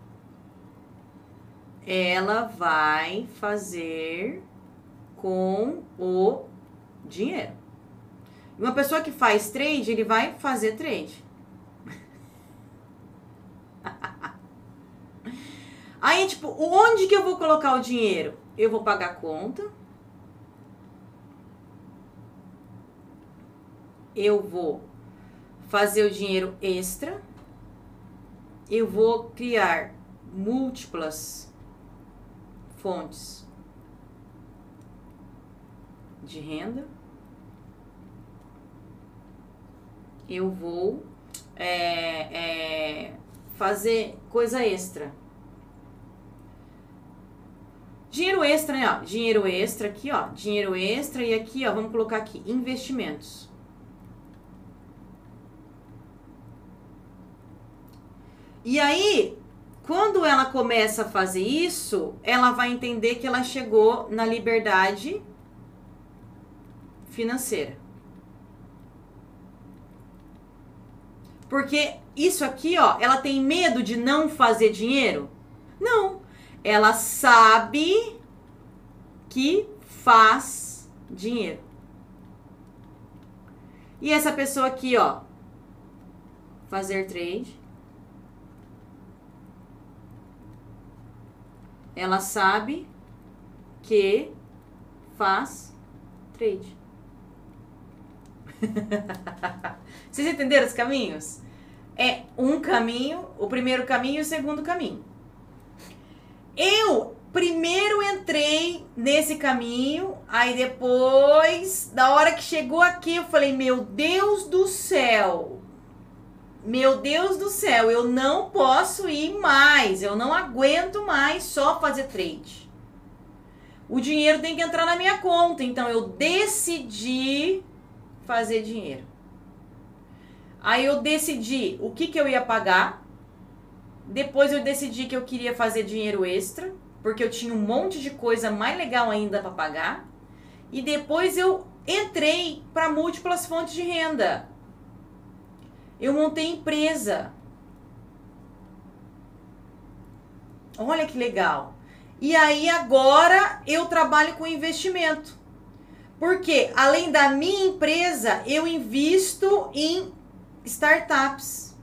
ela vai fazer com o dinheiro. Uma pessoa que faz trade, ele vai fazer trade. Aí, tipo, onde que eu vou colocar o dinheiro? Eu vou pagar conta. Eu vou fazer o dinheiro extra. Eu vou criar múltiplas fontes de renda. Eu vou é, é, fazer coisa extra. Dinheiro extra, né? Ó, dinheiro extra aqui, ó. Dinheiro extra e aqui, ó, vamos colocar aqui, investimentos. E aí, quando ela começa a fazer isso, ela vai entender que ela chegou na liberdade financeira. Porque isso aqui, ó, ela tem medo de não fazer dinheiro? Não. Ela sabe que faz dinheiro. E essa pessoa aqui, ó, fazer trade ela sabe que faz trade. Vocês entenderam os caminhos? É um caminho, o primeiro caminho e o segundo caminho. Eu primeiro entrei nesse caminho, aí depois, da hora que chegou aqui, eu falei: Meu Deus do céu, meu Deus do céu, eu não posso ir mais, eu não aguento mais só fazer trade. o dinheiro tem que entrar na minha conta. Então eu decidi fazer dinheiro. Aí eu decidi o que, que eu ia pagar. Depois eu decidi que eu queria fazer dinheiro extra, porque eu tinha um monte de coisa mais legal ainda para pagar. E depois eu entrei para múltiplas fontes de renda. Eu montei empresa. Olha que legal. E aí agora eu trabalho com investimento. Porque além da minha empresa, eu invisto em startups,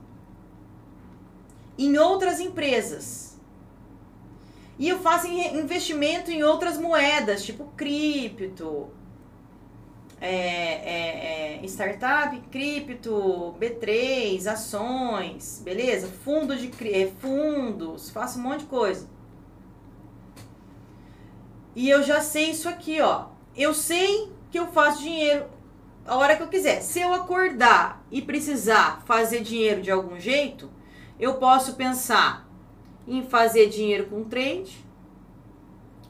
em outras empresas. E eu faço investimento em outras moedas, tipo cripto, é, é, é, startup, cripto, B3, ações, beleza? Fundo de é, fundos, faço um monte de coisa. E eu já sei isso aqui, ó. Eu sei que eu faço dinheiro a hora que eu quiser. Se eu acordar e precisar fazer dinheiro de algum jeito, eu posso pensar em fazer dinheiro com trade.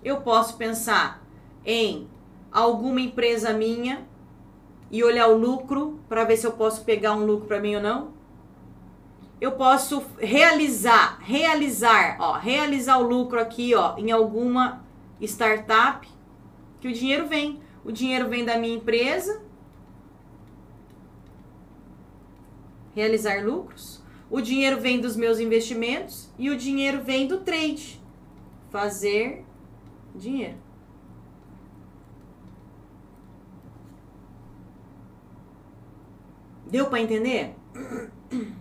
Eu posso pensar em alguma empresa minha e olhar o lucro para ver se eu posso pegar um lucro para mim ou não. Eu posso realizar, realizar, ó, realizar o lucro aqui, ó, em alguma startup, que o dinheiro vem. O dinheiro vem da minha empresa. Realizar lucros. O dinheiro vem dos meus investimentos e o dinheiro vem do trade. Fazer dinheiro. Deu para entender?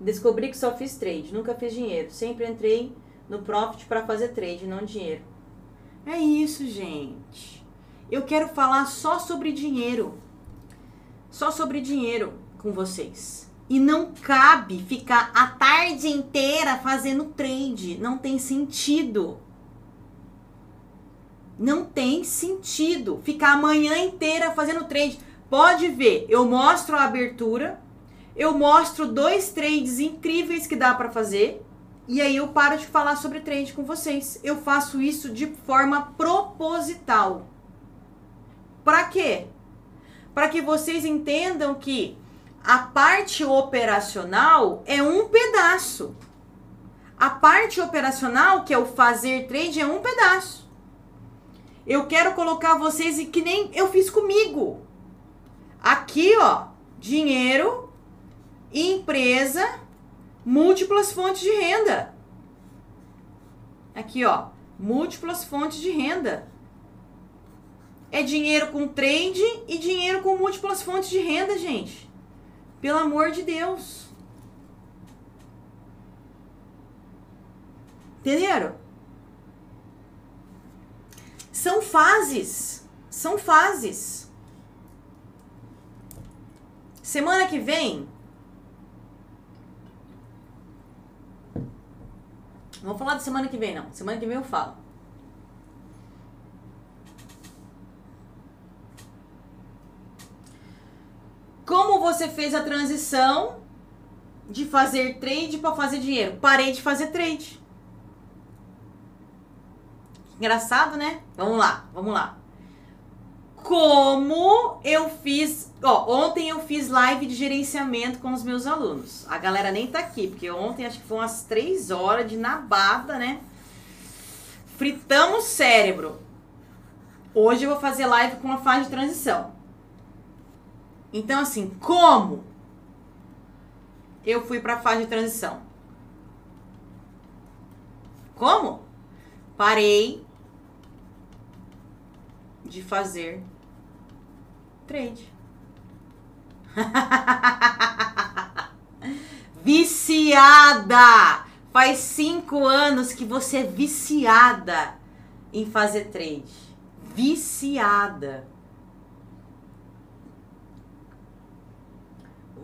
Descobri que só fiz trade, nunca fiz dinheiro. Sempre entrei no profit para fazer trade, não dinheiro. É isso, gente. Eu quero falar só sobre dinheiro. Só sobre dinheiro com vocês. E não cabe ficar a tarde inteira fazendo trade. Não tem sentido. Não tem sentido ficar a manhã inteira fazendo trade. Pode ver, eu mostro a abertura, eu mostro dois trades incríveis que dá para fazer e aí eu paro de falar sobre trade com vocês. Eu faço isso de forma proposital. Para quê? Para que vocês entendam que a parte operacional é um pedaço. A parte operacional, que é o fazer trade, é um pedaço. Eu quero colocar vocês que nem eu fiz comigo. Aqui, ó, dinheiro, empresa, múltiplas fontes de renda. Aqui, ó, múltiplas fontes de renda. É dinheiro com trade e dinheiro com múltiplas fontes de renda, gente. Pelo amor de Deus. Entenderam? São fases. São fases. Semana que vem Não vou falar da semana que vem, não. Semana que vem eu falo. Como você fez a transição de fazer trade para fazer dinheiro? Parei de fazer trade. Engraçado, né? Vamos lá, vamos lá como eu fiz. Ó, ontem eu fiz live de gerenciamento com os meus alunos. A galera nem tá aqui, porque ontem acho que foi umas três horas de nabada, né? Fritamos cérebro. Hoje eu vou fazer live com a fase de transição. Então, assim, como eu fui para a fase de transição? Como? Parei de fazer Trade. viciada! Faz cinco anos que você é viciada em fazer trade. Viciada.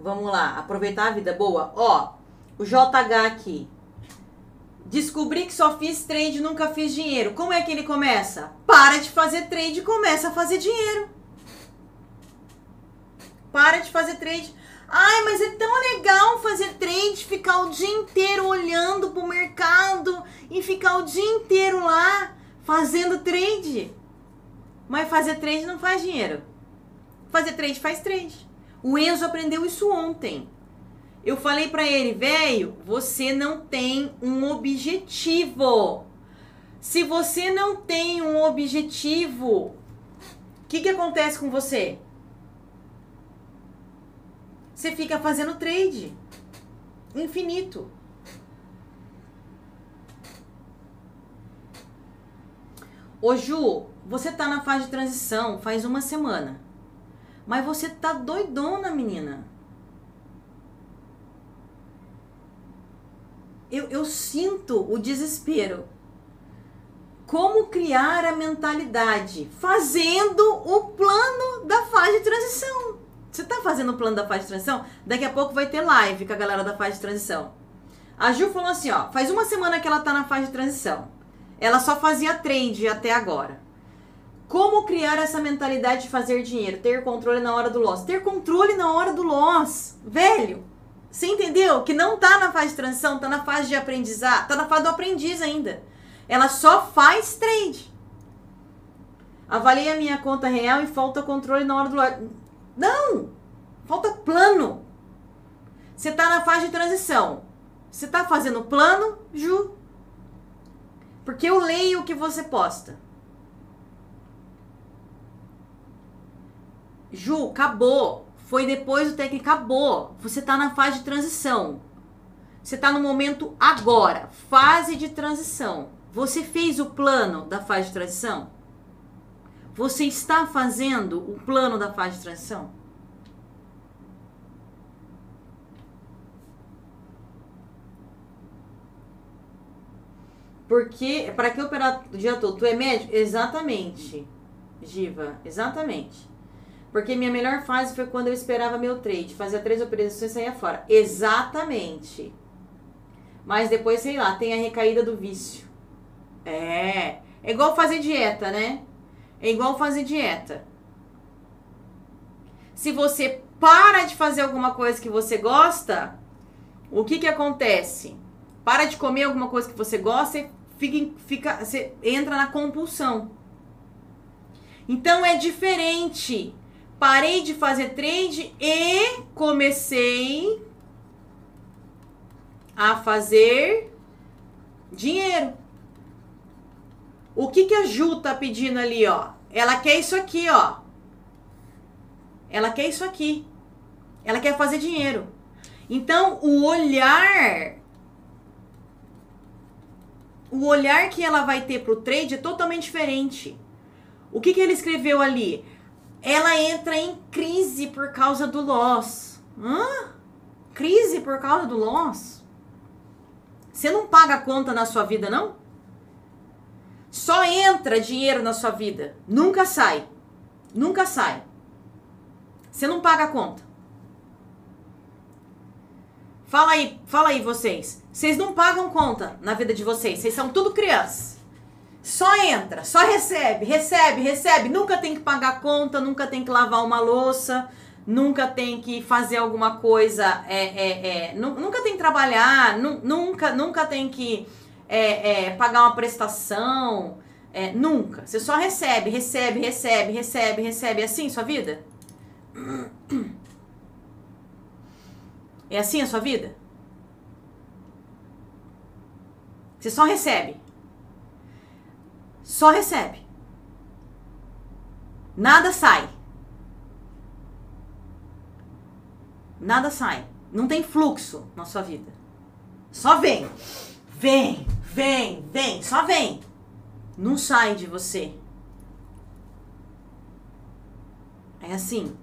Vamos lá, aproveitar a vida boa. Ó, o JH aqui. Descobri que só fiz trade nunca fiz dinheiro. Como é que ele começa? Para de fazer trade e começa a fazer dinheiro. Para de fazer trade. Ai, mas é tão legal fazer trade, ficar o dia inteiro olhando pro mercado e ficar o dia inteiro lá fazendo trade. Mas fazer trade não faz dinheiro. Fazer trade faz trade. O Enzo aprendeu isso ontem. Eu falei para ele, velho, você não tem um objetivo. Se você não tem um objetivo, o que, que acontece com você? Você fica fazendo trade infinito. Ô Ju, você tá na fase de transição faz uma semana. Mas você tá doidona, menina. Eu, eu sinto o desespero. Como criar a mentalidade? Fazendo o plano da fase de transição. Você tá fazendo o plano da fase de transição? Daqui a pouco vai ter live com a galera da fase de transição. A Ju falou assim, ó, faz uma semana que ela tá na fase de transição. Ela só fazia trade até agora. Como criar essa mentalidade de fazer dinheiro? Ter controle na hora do loss. Ter controle na hora do loss. Velho, você entendeu? Que não tá na fase de transição, tá na fase de aprendizado, tá na fase do aprendiz ainda. Ela só faz trade. Avalei a minha conta real e falta controle na hora do loss. Não! Falta plano. Você tá na fase de transição. Você tá fazendo plano, Ju? Porque eu leio o que você posta. Ju, acabou. Foi depois do técnico, acabou. Você tá na fase de transição. Você tá no momento agora, fase de transição. Você fez o plano da fase de transição? Você está fazendo o plano da fase de transição? Porque, para que operar o dia todo? Tu é médico? Exatamente, Giva, exatamente. Porque minha melhor fase foi quando eu esperava meu trade, fazia três operações e saía fora. Exatamente. Mas depois, sei lá, tem a recaída do vício. É. É igual fazer dieta, né? É igual fazer dieta. Se você para de fazer alguma coisa que você gosta, o que que acontece? Para de comer alguma coisa que você gosta fica, fica, você entra na compulsão. Então é diferente. Parei de fazer trade e comecei a fazer dinheiro. O que, que a Ju tá pedindo ali, ó? Ela quer isso aqui, ó. Ela quer isso aqui. Ela quer fazer dinheiro. Então, o olhar o olhar que ela vai ter pro trade é totalmente diferente. O que, que ele escreveu ali? Ela entra em crise por causa do loss. Hã? Crise por causa do loss? Você não paga a conta na sua vida, não? Só entra dinheiro na sua vida. Nunca sai. Nunca sai. Você não paga a conta. Fala aí, fala aí vocês. Vocês não pagam conta na vida de vocês. Vocês são tudo crianças. Só entra, só recebe, recebe, recebe. Nunca tem que pagar conta, nunca tem que lavar uma louça, nunca tem que fazer alguma coisa, é, é, é, nunca tem que trabalhar, nunca, nunca tem que é, é, pagar uma prestação. É, nunca. Você só recebe, recebe, recebe, recebe, recebe. É assim sua vida? É assim a sua vida? Você só recebe. Só recebe. Nada sai. Nada sai. Não tem fluxo na sua vida. Só vem. Vem, vem, vem, só vem. Não sai de você. É assim.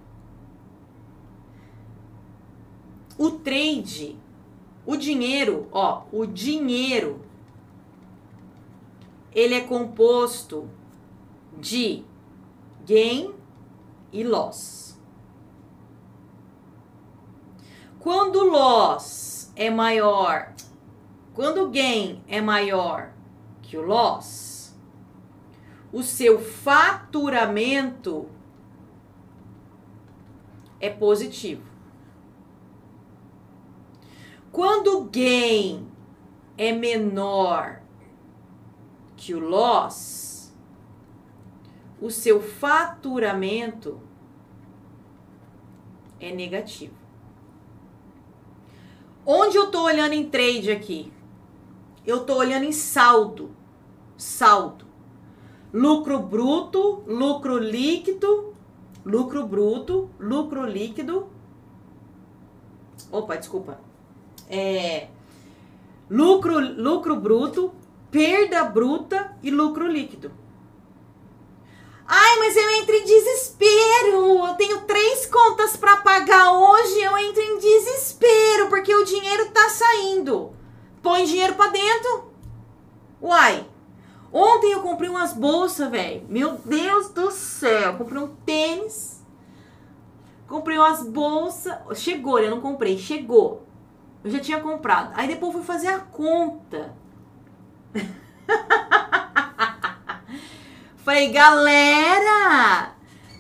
O trade, o dinheiro, ó, o dinheiro, ele é composto de gain e loss. Quando o loss é maior, quando o gain é maior que o loss, o seu faturamento é positivo. Quando o gain é menor que o loss, o seu faturamento é negativo. Onde eu tô olhando em trade aqui? Eu tô olhando em saldo. Saldo. Lucro bruto, lucro líquido, lucro bruto, lucro líquido. Opa, desculpa. É, lucro, lucro bruto, perda bruta e lucro líquido. Ai, mas eu entro em desespero. Eu tenho três contas para pagar hoje. Eu entro em desespero porque o dinheiro tá saindo. Põe dinheiro para dentro. Uai. Ontem eu comprei umas bolsas, velho. Meu Deus do céu. comprei um tênis. Comprei umas bolsas. Chegou, eu não comprei. Chegou. Eu já tinha comprado. Aí depois fui fazer a conta. Falei, galera,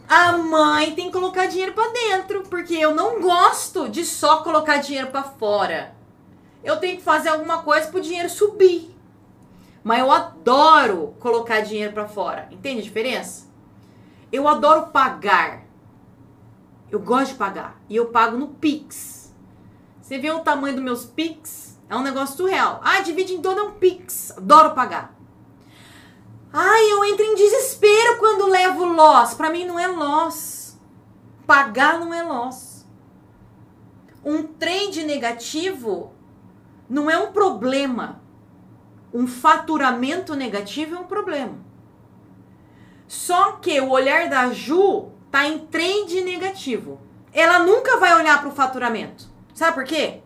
a mãe tem que colocar dinheiro para dentro, porque eu não gosto de só colocar dinheiro para fora. Eu tenho que fazer alguma coisa pro dinheiro subir. Mas eu adoro colocar dinheiro para fora. Entende a diferença? Eu adoro pagar. Eu gosto de pagar. E eu pago no Pix. Você vê o tamanho dos meus Pix? É um negócio surreal. Ah, divide em todo é um Pix. Adoro pagar. Ai, eu entro em desespero quando levo loss. Para mim não é loss. Pagar não é loss. Um trade negativo não é um problema. Um faturamento negativo é um problema. Só que o olhar da Ju tá em trade negativo. Ela nunca vai olhar para o faturamento. Sabe por quê?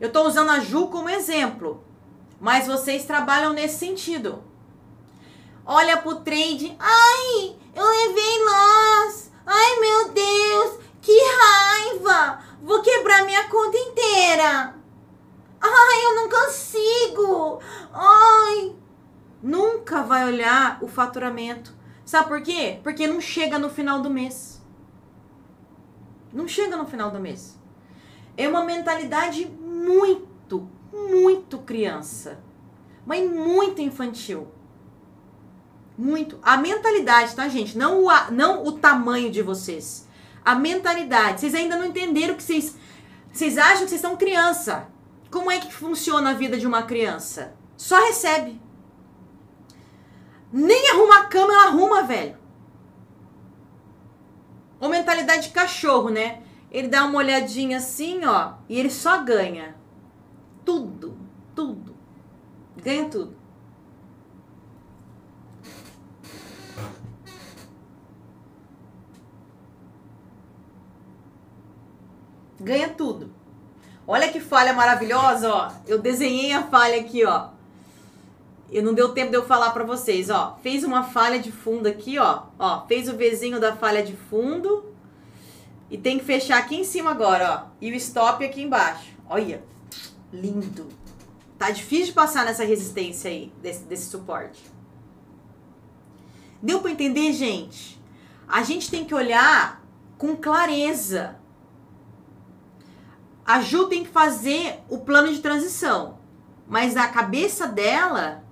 Eu estou usando a Ju como exemplo, mas vocês trabalham nesse sentido olha pro trade. Ai, eu levei loss. Ai, meu Deus, que raiva. Vou quebrar minha conta inteira. Ai, eu não consigo. Ai. Nunca vai olhar o faturamento. Sabe por quê? Porque não chega no final do mês. Não chega no final do mês. É uma mentalidade muito, muito criança. Mas muito infantil. Muito. A mentalidade, tá, gente? Não o, não o tamanho de vocês. A mentalidade. Vocês ainda não entenderam que vocês. Vocês acham que vocês são criança. Como é que funciona a vida de uma criança? Só recebe. Nem arruma a cama, ela arruma, velho. Ou mentalidade de cachorro, né? Ele dá uma olhadinha assim, ó, e ele só ganha. Tudo, tudo. Ganha tudo. ganha tudo. Olha que falha maravilhosa, ó. Eu desenhei a falha aqui, ó. E não deu tempo de eu falar para vocês, ó. Fez uma falha de fundo aqui, ó. Ó, fez o Vzinho da falha de fundo. E tem que fechar aqui em cima agora, ó. E o stop aqui embaixo. Olha, lindo. Tá difícil de passar nessa resistência aí, desse, desse suporte. Deu para entender, gente? A gente tem que olhar com clareza a Ju tem que fazer o plano de transição. Mas a cabeça dela,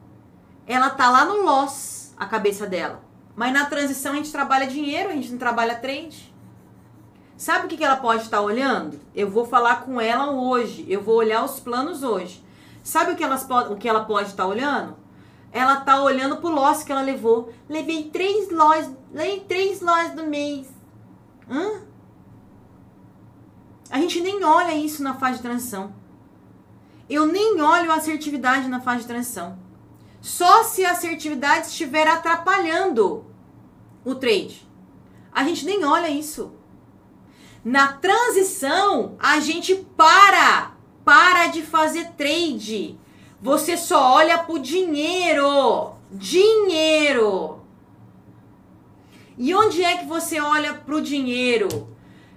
ela tá lá no loss, a cabeça dela. Mas na transição a gente trabalha dinheiro, a gente não trabalha trade. Sabe o que, ela pode estar tá olhando? Eu vou falar com ela hoje, eu vou olhar os planos hoje. Sabe o que, elas, o que ela pode estar tá olhando? Ela tá olhando pro loss que ela levou. Levei três loss, levei três loss do mês. Hã? A gente nem olha isso na fase de transição. Eu nem olho a assertividade na fase de transição. Só se a assertividade estiver atrapalhando o trade. A gente nem olha isso. Na transição, a gente para, para de fazer trade. Você só olha pro dinheiro. Dinheiro. E onde é que você olha pro dinheiro?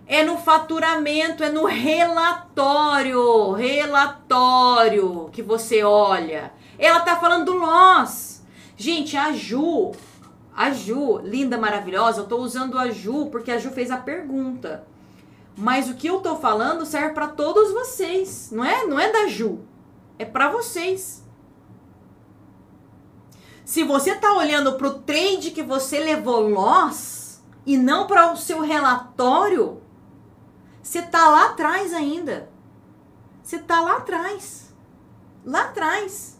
É no faturamento, é no relatório, relatório que você olha. Ela tá falando do loss. Gente, a Ju, a Ju, linda, maravilhosa, eu tô usando a Ju porque a Ju fez a pergunta. Mas o que eu tô falando serve para todos vocês, não é? Não é da Ju. É para vocês. Se você está olhando para o trade que você levou loss e não para o seu relatório, você está lá atrás ainda. Você está lá atrás. Lá atrás.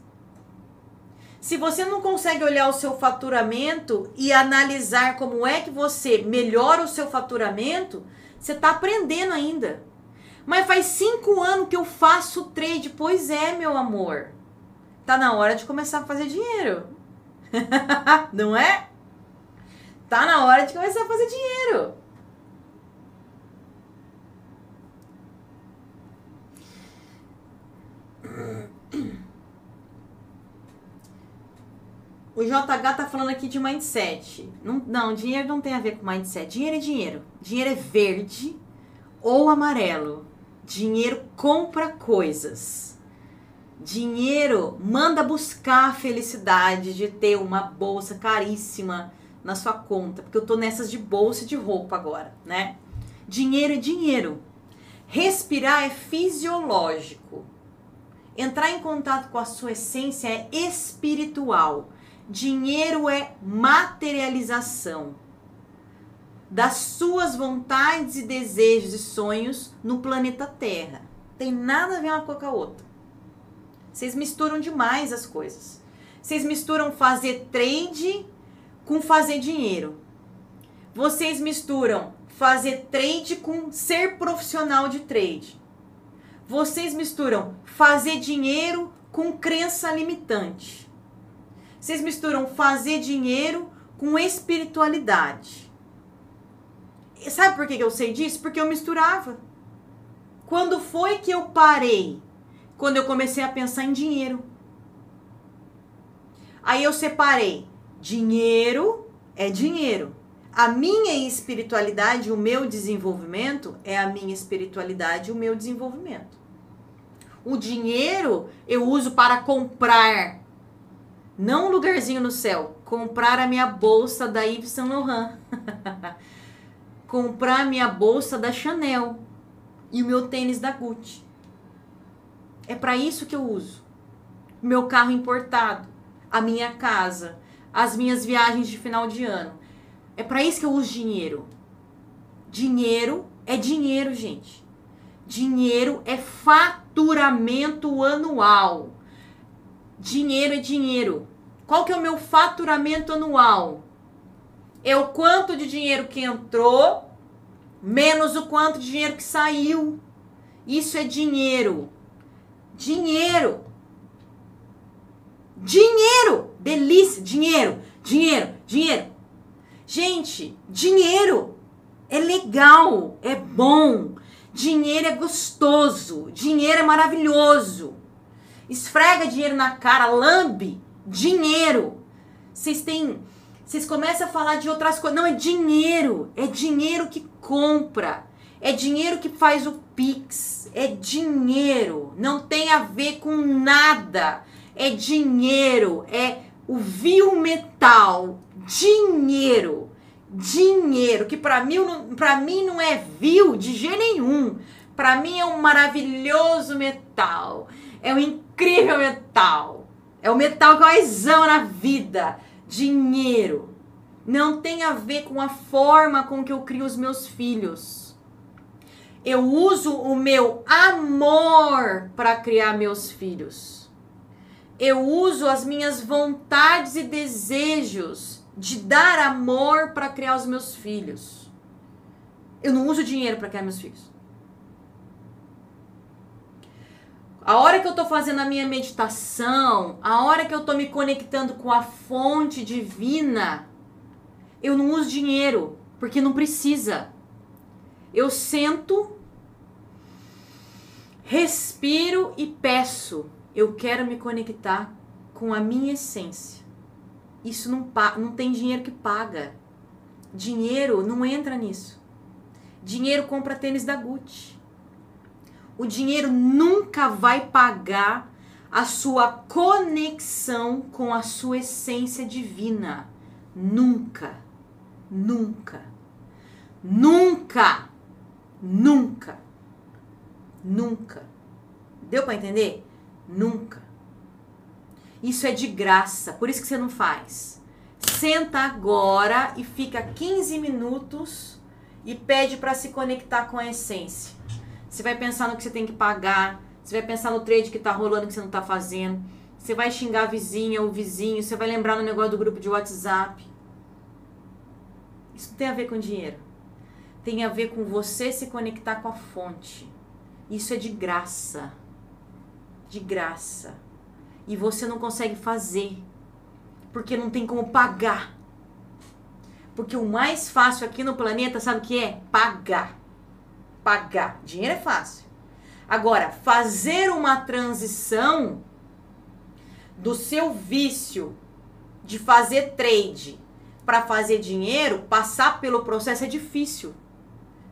Se você não consegue olhar o seu faturamento e analisar como é que você melhora o seu faturamento, você está aprendendo ainda. Mas faz cinco anos que eu faço trade. Pois é, meu amor. Tá na hora de começar a fazer dinheiro. Não é? Tá na hora de começar a fazer dinheiro. O JH tá falando aqui de mindset. Não, não, dinheiro não tem a ver com mindset. Dinheiro é dinheiro. Dinheiro é verde ou amarelo. Dinheiro compra coisas. Dinheiro manda buscar a felicidade de ter uma bolsa caríssima na sua conta, porque eu tô nessas de bolsa e de roupa agora, né? Dinheiro é dinheiro. Respirar é fisiológico. Entrar em contato com a sua essência é espiritual. Dinheiro é materialização das suas vontades e desejos e sonhos no planeta Terra. Tem nada a ver uma com a outra. Vocês misturam demais as coisas. Vocês misturam fazer trade com fazer dinheiro. Vocês misturam fazer trade com ser profissional de trade. Vocês misturam fazer dinheiro com crença limitante. Vocês misturam fazer dinheiro com espiritualidade. E sabe por que eu sei disso? Porque eu misturava. Quando foi que eu parei? Quando eu comecei a pensar em dinheiro. Aí eu separei. Dinheiro é dinheiro. A minha espiritualidade, o meu desenvolvimento é a minha espiritualidade, o meu desenvolvimento. O dinheiro eu uso para comprar, não um lugarzinho no céu, comprar a minha bolsa da Yves Saint Laurent, comprar a minha bolsa da Chanel e o meu tênis da Gucci. É para isso que eu uso. Meu carro importado, a minha casa, as minhas viagens de final de ano é para isso que eu uso dinheiro. Dinheiro é dinheiro, gente. Dinheiro é faturamento anual. Dinheiro é dinheiro. Qual que é o meu faturamento anual? É o quanto de dinheiro que entrou menos o quanto de dinheiro que saiu. Isso é dinheiro. Dinheiro. Dinheiro. Delícia. Dinheiro. Dinheiro. Dinheiro. Gente, dinheiro é legal, é bom. Dinheiro é gostoso, dinheiro é maravilhoso. Esfrega dinheiro na cara, lambe dinheiro. Vocês têm, vocês começam a falar de outras coisas. Não é dinheiro, é dinheiro que compra. É dinheiro que faz o Pix. É dinheiro. Não tem a ver com nada. É dinheiro. É o vil metal dinheiro. Dinheiro, que para mim, pra mim não é vil de jeito nenhum. Para mim é um maravilhoso metal. É um incrível metal. É o metal que eu mais na vida. Dinheiro. Não tem a ver com a forma com que eu crio os meus filhos. Eu uso o meu amor para criar meus filhos. Eu uso as minhas vontades e desejos de dar amor para criar os meus filhos. Eu não uso dinheiro para criar meus filhos. A hora que eu estou fazendo a minha meditação, a hora que eu estou me conectando com a fonte divina, eu não uso dinheiro, porque não precisa. Eu sento, respiro e peço. Eu quero me conectar com a minha essência. Isso não, não tem dinheiro que paga. Dinheiro não entra nisso. Dinheiro compra tênis da Gucci. O dinheiro nunca vai pagar a sua conexão com a sua essência divina. Nunca. Nunca. Nunca. Nunca. Nunca. Deu para entender? Nunca. Isso é de graça, por isso que você não faz. Senta agora e fica 15 minutos e pede para se conectar com a essência. Você vai pensar no que você tem que pagar, você vai pensar no trade que tá rolando que você não tá fazendo. Você vai xingar a vizinha ou o vizinho, você vai lembrar no negócio do grupo de WhatsApp. Isso não tem a ver com dinheiro. Tem a ver com você se conectar com a fonte. Isso é de graça. De graça. E você não consegue fazer. Porque não tem como pagar. Porque o mais fácil aqui no planeta, sabe o que é? Pagar. Pagar. Dinheiro é fácil. Agora, fazer uma transição do seu vício de fazer trade para fazer dinheiro, passar pelo processo é difícil.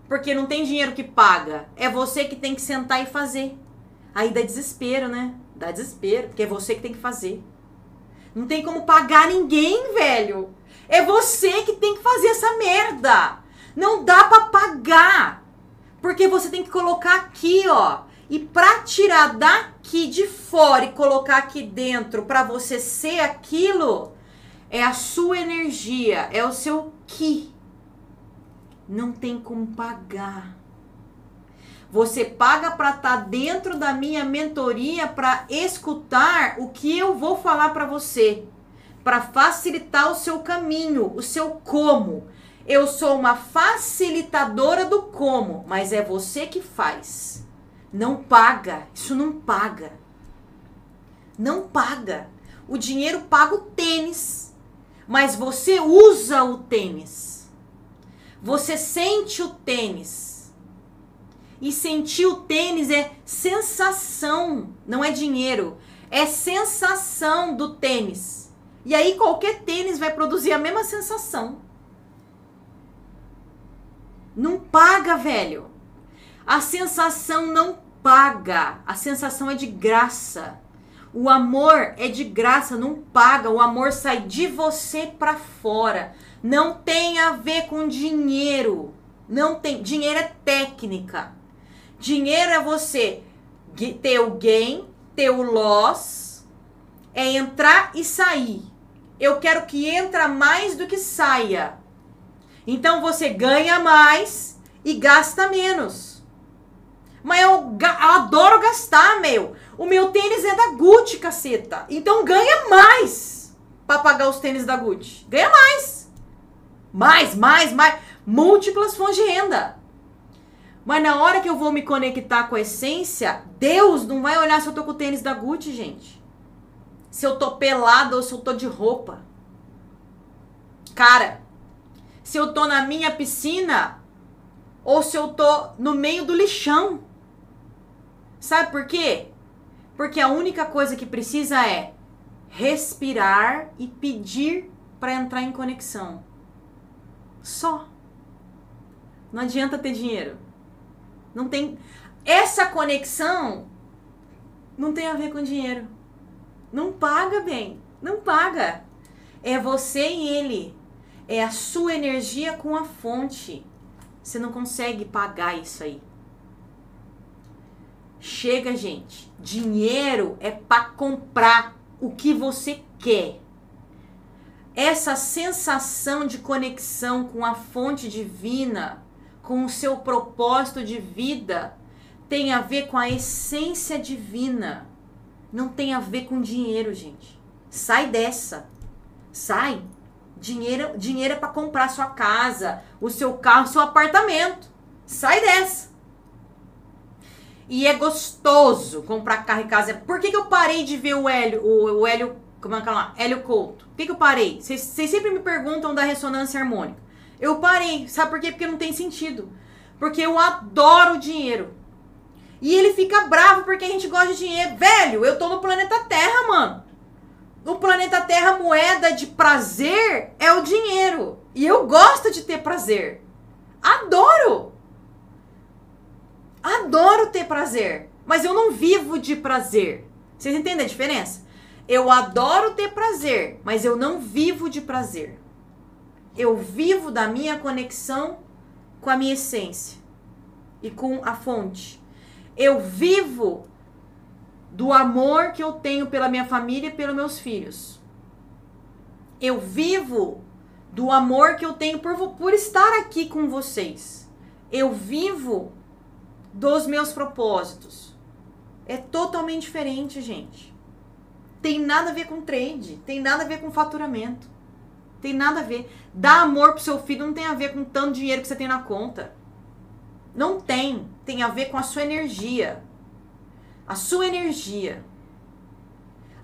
Porque não tem dinheiro que paga. É você que tem que sentar e fazer. Aí dá desespero, né? Dá desespero, porque é você que tem que fazer. Não tem como pagar ninguém, velho. É você que tem que fazer essa merda. Não dá para pagar. Porque você tem que colocar aqui, ó. E para tirar daqui de fora e colocar aqui dentro para você ser aquilo, é a sua energia, é o seu ki. Não tem como pagar. Você paga para estar tá dentro da minha mentoria para escutar o que eu vou falar para você, para facilitar o seu caminho, o seu como. Eu sou uma facilitadora do como, mas é você que faz. Não paga, isso não paga. Não paga. O dinheiro paga o tênis, mas você usa o tênis. Você sente o tênis e sentir o tênis é sensação, não é dinheiro. É sensação do tênis. E aí qualquer tênis vai produzir a mesma sensação. Não paga, velho. A sensação não paga. A sensação é de graça. O amor é de graça, não paga. O amor sai de você para fora. Não tem a ver com dinheiro. Não tem. Dinheiro é técnica. Dinheiro é você ter o gain, ter o loss, é entrar e sair. Eu quero que entra mais do que saia. Então você ganha mais e gasta menos. Mas eu, eu adoro gastar, meu. O meu tênis é da Gucci, caceta. Então ganha mais para pagar os tênis da Gucci. Ganha mais. Mais, mais, mais. Múltiplas fontes de renda. Mas na hora que eu vou me conectar com a essência, Deus não vai olhar se eu tô com o tênis da Gucci, gente. Se eu tô pelada ou se eu tô de roupa. Cara, se eu tô na minha piscina ou se eu tô no meio do lixão. Sabe por quê? Porque a única coisa que precisa é respirar e pedir para entrar em conexão. Só. Não adianta ter dinheiro. Não tem. Essa conexão não tem a ver com dinheiro. Não paga bem. Não paga. É você e ele. É a sua energia com a fonte. Você não consegue pagar isso aí. Chega, gente. Dinheiro é para comprar o que você quer. Essa sensação de conexão com a fonte divina com o seu propósito de vida tem a ver com a essência divina. Não tem a ver com dinheiro, gente. Sai dessa. Sai. Dinheiro, dinheiro é para comprar sua casa, o seu carro, seu apartamento. Sai dessa. E é gostoso comprar carro e casa. Por que, que eu parei de ver o Hélio, o, o Hélio, como é que é lá? Hélio Couto? Por que, que eu parei? Vocês sempre me perguntam da ressonância harmônica. Eu parei. Sabe por quê? Porque não tem sentido. Porque eu adoro dinheiro. E ele fica bravo porque a gente gosta de dinheiro. Velho, eu tô no planeta Terra, mano. No planeta Terra, moeda de prazer é o dinheiro. E eu gosto de ter prazer. Adoro! Adoro ter prazer. Mas eu não vivo de prazer. Vocês entendem a diferença? Eu adoro ter prazer, mas eu não vivo de prazer eu vivo da minha conexão com a minha essência e com a fonte. Eu vivo do amor que eu tenho pela minha família e pelos meus filhos. Eu vivo do amor que eu tenho por, por estar aqui com vocês. Eu vivo dos meus propósitos. É totalmente diferente, gente. Tem nada a ver com trade, tem nada a ver com faturamento. Tem nada a ver. Dar amor pro seu filho não tem a ver com tanto dinheiro que você tem na conta. Não tem. Tem a ver com a sua energia a sua energia.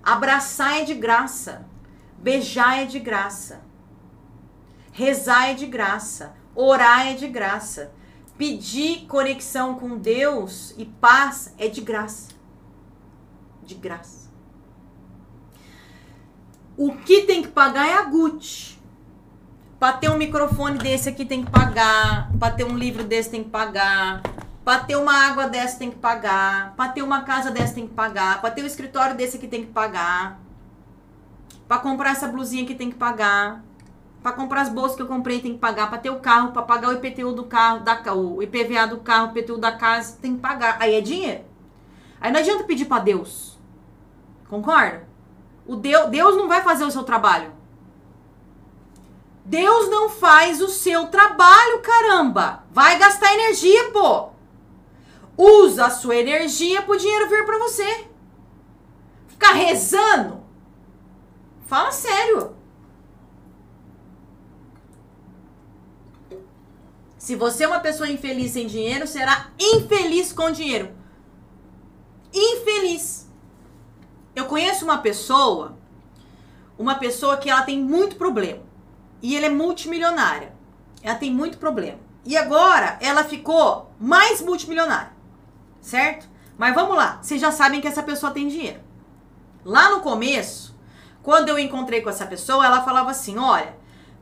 Abraçar é de graça. Beijar é de graça. Rezar é de graça. Orar é de graça. Pedir conexão com Deus e paz é de graça. De graça. O que tem que pagar é a Gucci. Para ter um microfone desse aqui tem que pagar. Para ter um livro desse tem que pagar. Pra ter uma água dessa tem que pagar. Pra ter uma casa dessa tem que pagar. Pra ter um escritório desse aqui tem que pagar. Pra comprar essa blusinha aqui tem que pagar. Pra comprar as bolsas que eu comprei tem que pagar. Pra ter o carro, pra pagar o IPTU do carro, da, o IPVA do carro, o IPTU da casa, tem que pagar. Aí é dinheiro. Aí não adianta pedir pra Deus. Concorda? O Deus, Deus não vai fazer o seu trabalho. Deus não faz o seu trabalho, caramba. Vai gastar energia, pô. Usa a sua energia pro dinheiro vir para você. Ficar rezando? Fala sério. Se você é uma pessoa infeliz sem dinheiro, será infeliz com dinheiro. Infeliz. Eu conheço uma pessoa, uma pessoa que ela tem muito problema. E ela é multimilionária. Ela tem muito problema. E agora ela ficou mais multimilionária certo? Mas vamos lá, vocês já sabem que essa pessoa tem dinheiro. Lá no começo, quando eu encontrei com essa pessoa, ela falava assim: olha,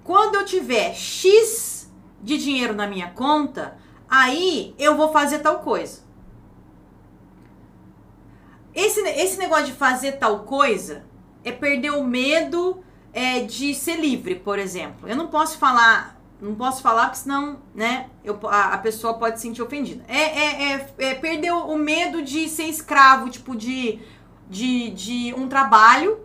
quando eu tiver X de dinheiro na minha conta, aí eu vou fazer tal coisa. Esse, esse negócio de fazer tal coisa é perder o medo é, de ser livre, por exemplo. Eu não posso falar não posso falar, porque senão, né, eu, a, a pessoa pode se sentir ofendida. É, é, é, é perder o medo de ser escravo, tipo, de, de, de um trabalho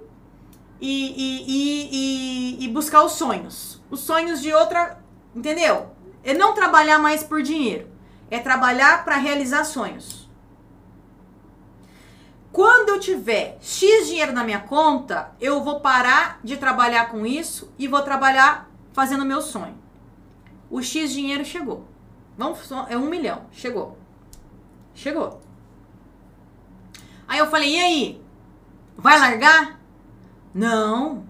e, e, e, e, buscar os sonhos. Os sonhos de outra. Entendeu? É não trabalhar mais por dinheiro. É trabalhar para realizar sonhos. Quando eu tiver X dinheiro na minha conta, eu vou parar de trabalhar com isso e vou trabalhar fazendo meu sonho o X dinheiro chegou. Vamos, é um milhão. Chegou. Chegou. Aí eu falei, e aí? Vai largar? Não.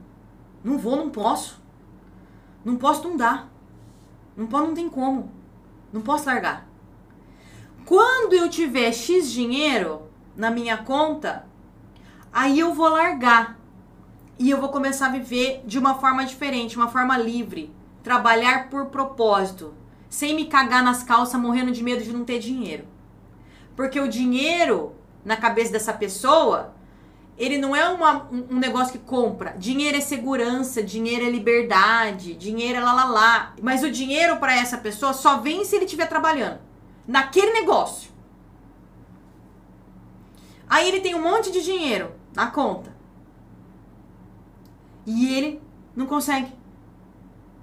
Não vou, não posso. Não posso, não dá. Não pode, não tem como. Não posso largar. Quando eu tiver X dinheiro na minha conta, aí eu vou largar. E eu vou começar a viver de uma forma diferente, uma forma livre trabalhar por propósito, sem me cagar nas calças morrendo de medo de não ter dinheiro. Porque o dinheiro na cabeça dessa pessoa, ele não é uma, um negócio que compra. Dinheiro é segurança, dinheiro é liberdade, dinheiro é lá lá lá. Mas o dinheiro para essa pessoa só vem se ele estiver trabalhando naquele negócio. Aí ele tem um monte de dinheiro na conta. E ele não consegue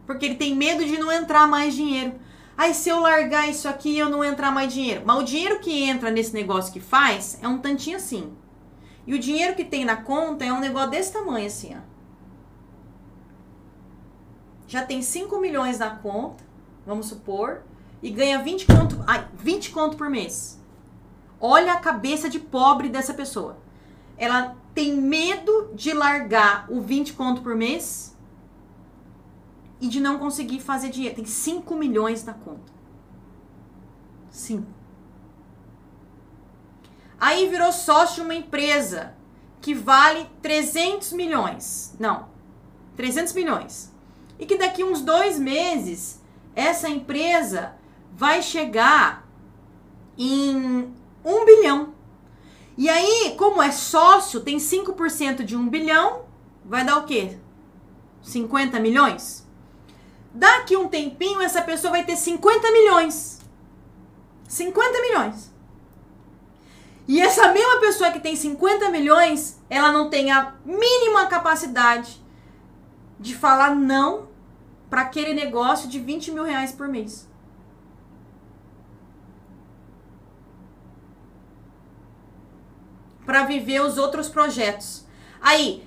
porque ele tem medo de não entrar mais dinheiro. Aí se eu largar isso aqui, eu não entrar mais dinheiro. Mas o dinheiro que entra nesse negócio que faz é um tantinho assim. E o dinheiro que tem na conta é um negócio desse tamanho assim, ó. Já tem 5 milhões na conta, vamos supor, e ganha 20 conto, ai, 20 conto por mês. Olha a cabeça de pobre dessa pessoa. Ela tem medo de largar o 20 conto por mês e de não conseguir fazer dinheiro. Tem 5 milhões na conta. 5. Aí virou sócio de uma empresa que vale 300 milhões. Não, 300 milhões. E que daqui uns dois meses essa empresa vai chegar em 1 bilhão. E aí, como é sócio, tem 5% de 1 bilhão, vai dar o quê? 50 milhões? Daqui um tempinho, essa pessoa vai ter 50 milhões. 50 milhões. E essa mesma pessoa que tem 50 milhões, ela não tem a mínima capacidade de falar não para aquele negócio de 20 mil reais por mês. Para viver os outros projetos. Aí,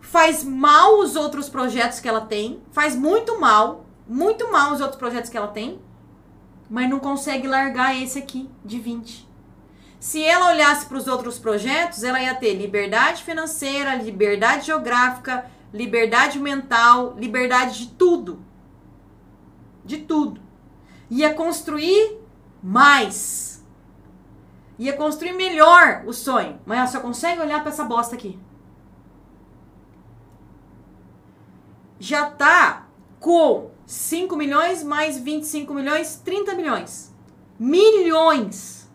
faz mal os outros projetos que ela tem, faz muito mal, muito mal os outros projetos que ela tem, mas não consegue largar esse aqui de 20. Se ela olhasse para os outros projetos, ela ia ter liberdade financeira, liberdade geográfica, liberdade mental, liberdade de tudo. De tudo. Ia construir mais. Ia construir melhor o sonho. Mas ela só consegue olhar para essa bosta aqui. Já tá com 5 milhões mais 25 milhões, 30 milhões. Milhões.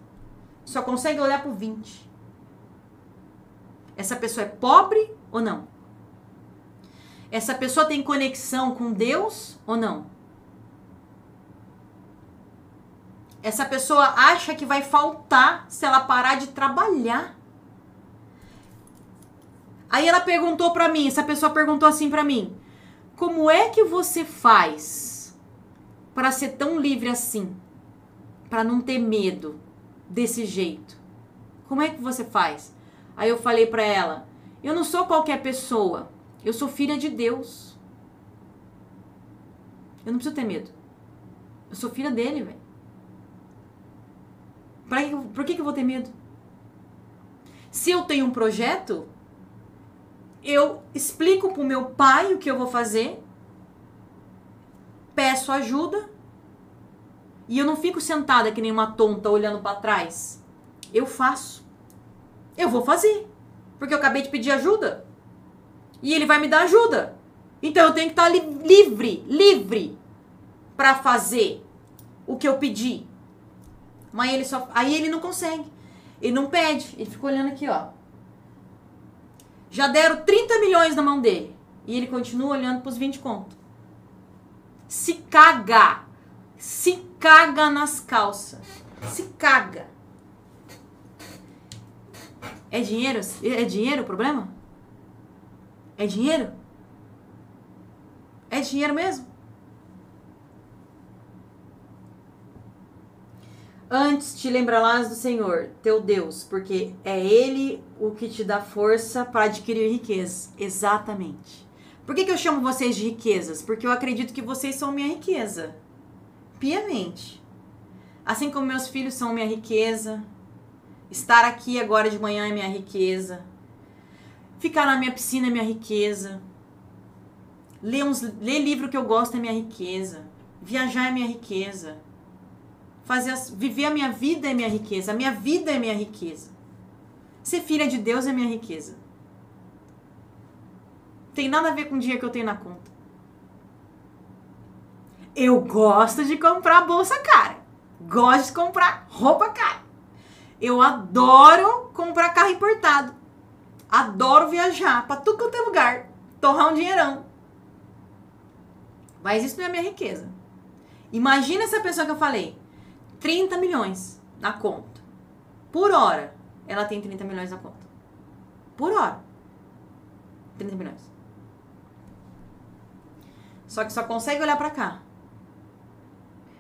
Só consegue olhar pro 20. Essa pessoa é pobre ou não? Essa pessoa tem conexão com Deus ou não? Essa pessoa acha que vai faltar se ela parar de trabalhar. Aí ela perguntou para mim, essa pessoa perguntou assim para mim: "Como é que você faz para ser tão livre assim? Para não ter medo desse jeito? Como é que você faz?" Aí eu falei para ela: "Eu não sou qualquer pessoa. Eu sou filha de Deus. Eu não preciso ter medo. Eu sou filha dele, velho. Por que, que eu vou ter medo? Se eu tenho um projeto, eu explico pro meu pai o que eu vou fazer, peço ajuda e eu não fico sentada que nem uma tonta olhando para trás. Eu faço. Eu vou fazer. Porque eu acabei de pedir ajuda e ele vai me dar ajuda. Então eu tenho que estar li livre, livre para fazer o que eu pedi. Mas ele só aí ele não consegue. Ele não pede, ele fica olhando aqui, ó. Já deram 30 milhões na mão dele e ele continua olhando pros 20 conto. Se caga. Se caga nas calças. Se caga. É dinheiro? É dinheiro o problema? É dinheiro? É dinheiro mesmo? Antes te lembrarás do Senhor, teu Deus, porque é Ele o que te dá força para adquirir riqueza. Exatamente. Por que, que eu chamo vocês de riquezas? Porque eu acredito que vocês são minha riqueza. Piamente. Assim como meus filhos são minha riqueza. Estar aqui agora de manhã é minha riqueza. Ficar na minha piscina é minha riqueza. Ler, uns, ler livro que eu gosto é minha riqueza. Viajar é minha riqueza. Fazer viver a minha vida é minha riqueza. A minha vida é minha riqueza. Ser filha de Deus é minha riqueza. Tem nada a ver com o dinheiro que eu tenho na conta. Eu gosto de comprar bolsa cara. Gosto de comprar roupa cara. Eu adoro comprar carro importado. Adoro viajar para tudo quanto é lugar. Torrar um dinheirão. Mas isso não é minha riqueza. Imagina essa pessoa que eu falei. 30 milhões na conta. Por hora, ela tem 30 milhões na conta. Por hora. 30 milhões. Só que só consegue olhar para cá.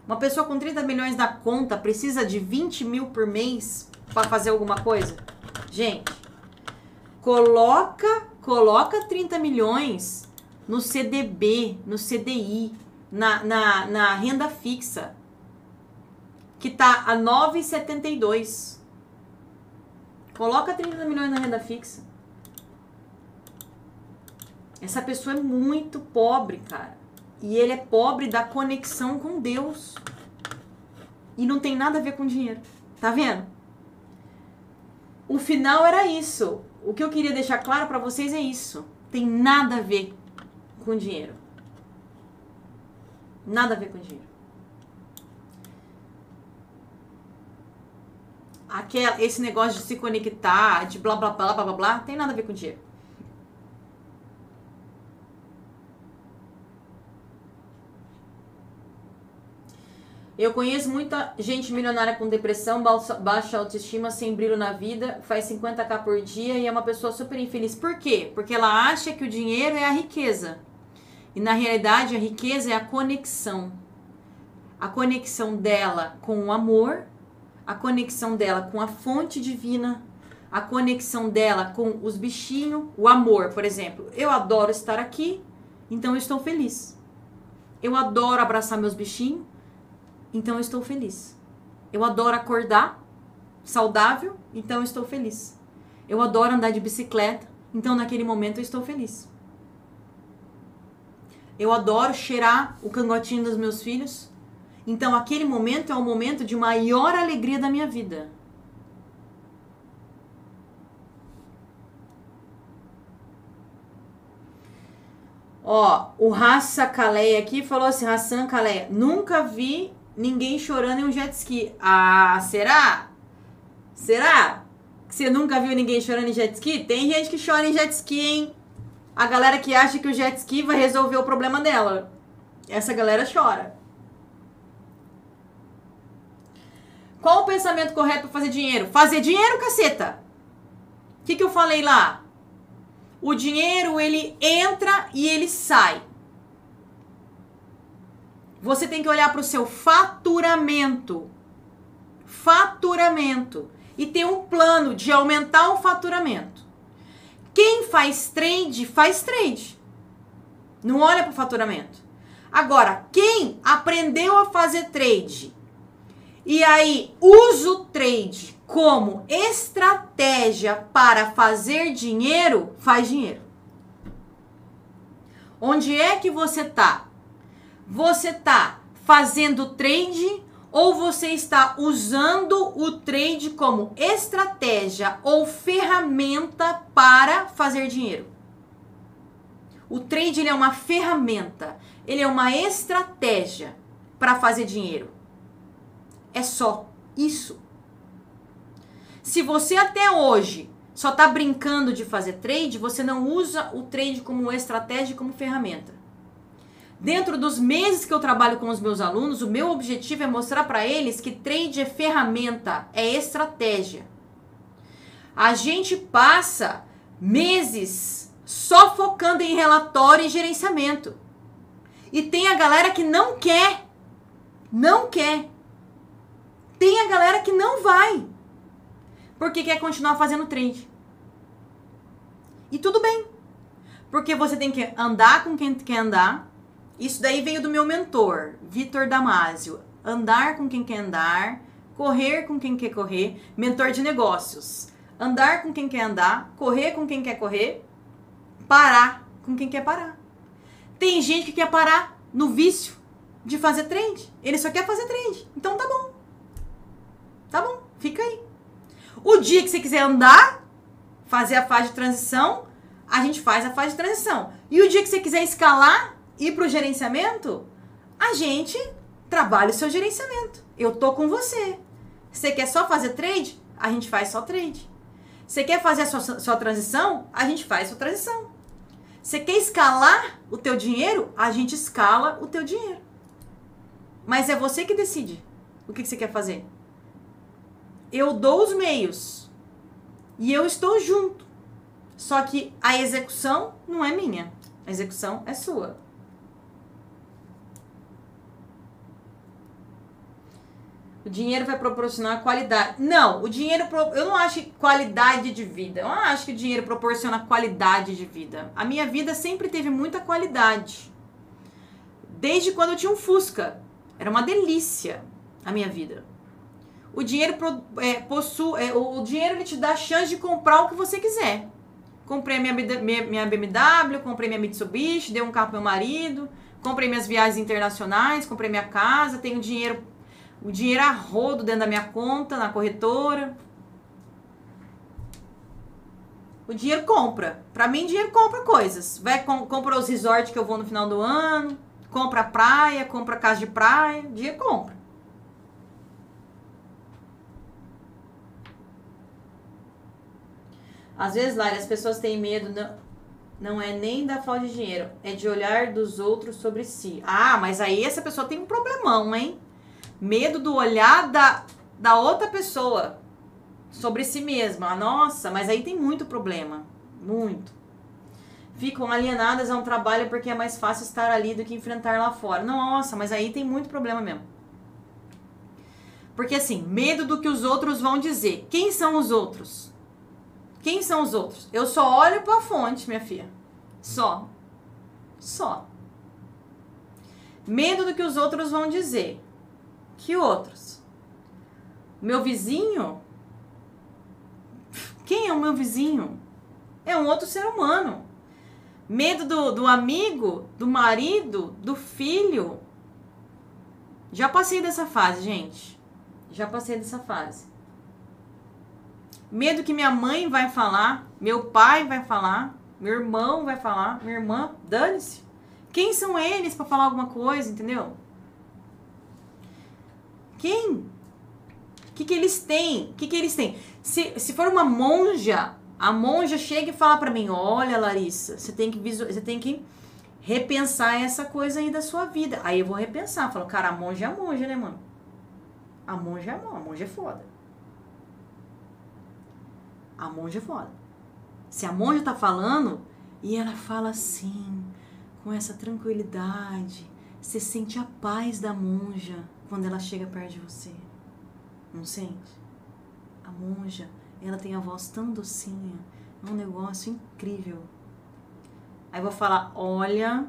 Uma pessoa com 30 milhões na conta precisa de 20 mil por mês para fazer alguma coisa? Gente, Coloca, coloca 30 milhões no CDB, no CDI, na, na, na renda fixa, que tá a 9,72. Coloca 30 milhões na renda fixa. Essa pessoa é muito pobre, cara. E ele é pobre da conexão com Deus. E não tem nada a ver com dinheiro. Tá vendo? O final era isso o que eu queria deixar claro para vocês é isso. Tem nada a ver com dinheiro. Nada a ver com dinheiro. Aquela, esse negócio de se conectar, de blá blá blá blá blá blá, tem nada a ver com dinheiro. Eu conheço muita gente milionária com depressão, baixa autoestima, sem brilho na vida, faz 50k por dia e é uma pessoa super infeliz. Por quê? Porque ela acha que o dinheiro é a riqueza. E na realidade, a riqueza é a conexão. A conexão dela com o amor, a conexão dela com a fonte divina, a conexão dela com os bichinhos, o amor, por exemplo. Eu adoro estar aqui, então eu estou feliz. Eu adoro abraçar meus bichinhos, então eu estou feliz. Eu adoro acordar saudável, então eu estou feliz. Eu adoro andar de bicicleta, então naquele momento eu estou feliz. Eu adoro cheirar o cangotinho dos meus filhos, então aquele momento é o momento de maior alegria da minha vida. Ó, o Raça Kaleia aqui falou assim, Hassan Kaleia, nunca vi ninguém chorando em um jet ski. Ah, será? Será? Que você nunca viu ninguém chorando em jet ski? Tem gente que chora em jet ski, hein? A galera que acha que o jet ski vai resolver o problema dela. Essa galera chora. Qual o pensamento correto para fazer dinheiro? Fazer dinheiro, caceta! O que, que eu falei lá? O dinheiro, ele entra e ele sai. Você tem que olhar para o seu faturamento. Faturamento. E ter um plano de aumentar o faturamento. Quem faz trade, faz trade. Não olha para o faturamento. Agora, quem aprendeu a fazer trade e aí usa o trade como estratégia para fazer dinheiro, faz dinheiro. Onde é que você tá? Você está fazendo trade ou você está usando o trade como estratégia ou ferramenta para fazer dinheiro? O trade ele é uma ferramenta, ele é uma estratégia para fazer dinheiro. É só isso. Se você até hoje só está brincando de fazer trade, você não usa o trade como estratégia, como ferramenta. Dentro dos meses que eu trabalho com os meus alunos, o meu objetivo é mostrar para eles que trade é ferramenta, é estratégia. A gente passa meses só focando em relatório e gerenciamento. E tem a galera que não quer. Não quer. Tem a galera que não vai. Porque quer continuar fazendo trade. E tudo bem. Porque você tem que andar com quem quer andar, isso daí veio do meu mentor, Vitor Damasio. Andar com quem quer andar, correr com quem quer correr, mentor de negócios. Andar com quem quer andar, correr com quem quer correr, parar com quem quer parar. Tem gente que quer parar no vício de fazer trade. Ele só quer fazer trade. Então tá bom. Tá bom, fica aí. O dia que você quiser andar, fazer a fase de transição, a gente faz a fase de transição. E o dia que você quiser escalar, ir para o gerenciamento, a gente trabalha o seu gerenciamento. Eu tô com você. Você quer só fazer trade? A gente faz só trade. Você quer fazer a sua, sua transição? A gente faz a sua transição. Você quer escalar o teu dinheiro? A gente escala o teu dinheiro. Mas é você que decide o que, que você quer fazer. Eu dou os meios. E eu estou junto. Só que a execução não é minha. A execução é sua. O dinheiro vai proporcionar qualidade. Não, o dinheiro. Eu não acho qualidade de vida. Eu não acho que o dinheiro proporciona qualidade de vida. A minha vida sempre teve muita qualidade. Desde quando eu tinha um Fusca. Era uma delícia a minha vida. O dinheiro é, possui. É, o dinheiro ele te dá a chance de comprar o que você quiser. Comprei minha, minha, BMW, comprei minha Mitsubishi, dei um carro pro meu marido, comprei minhas viagens internacionais, comprei minha casa, tenho dinheiro o dinheiro a rodo dentro da minha conta, na corretora. O dinheiro compra. Para mim, dinheiro compra coisas. Vai com, compra os resorts que eu vou no final do ano, compra praia, compra casa de praia, dinheiro compra. Às vezes, Lara, as pessoas têm medo, não, não é nem da falta de dinheiro, é de olhar dos outros sobre si. Ah, mas aí essa pessoa tem um problemão, hein? Medo do olhar da, da outra pessoa sobre si mesma. Nossa, mas aí tem muito problema. Muito. Ficam alienadas a um trabalho porque é mais fácil estar ali do que enfrentar lá fora. Nossa, mas aí tem muito problema mesmo. Porque assim, medo do que os outros vão dizer. Quem são os outros? Quem são os outros? Eu só olho para a fonte, minha filha. Só. Só. Medo do que os outros vão dizer. Que outros? Meu vizinho? Quem é o meu vizinho? É um outro ser humano. Medo do, do amigo, do marido, do filho. Já passei dessa fase, gente. Já passei dessa fase. Medo que minha mãe vai falar, meu pai vai falar, meu irmão vai falar, minha irmã, dane-se. Quem são eles para falar alguma coisa, entendeu? Quem? O que, que eles têm? O que, que eles têm? Se, se for uma monja, a monja chega e fala para mim: Olha, Larissa, você tem que você tem que repensar essa coisa aí da sua vida. Aí eu vou repensar. Falo, cara, a monja é a monja, né, mano? A monja é a monja, a monja é foda. A monja é foda. Se a monja tá falando e ela fala assim, com essa tranquilidade, você sente a paz da monja quando ela chega perto de você. Não sente? A monja, ela tem a voz tão docinha, é um negócio incrível. Aí vou falar, olha,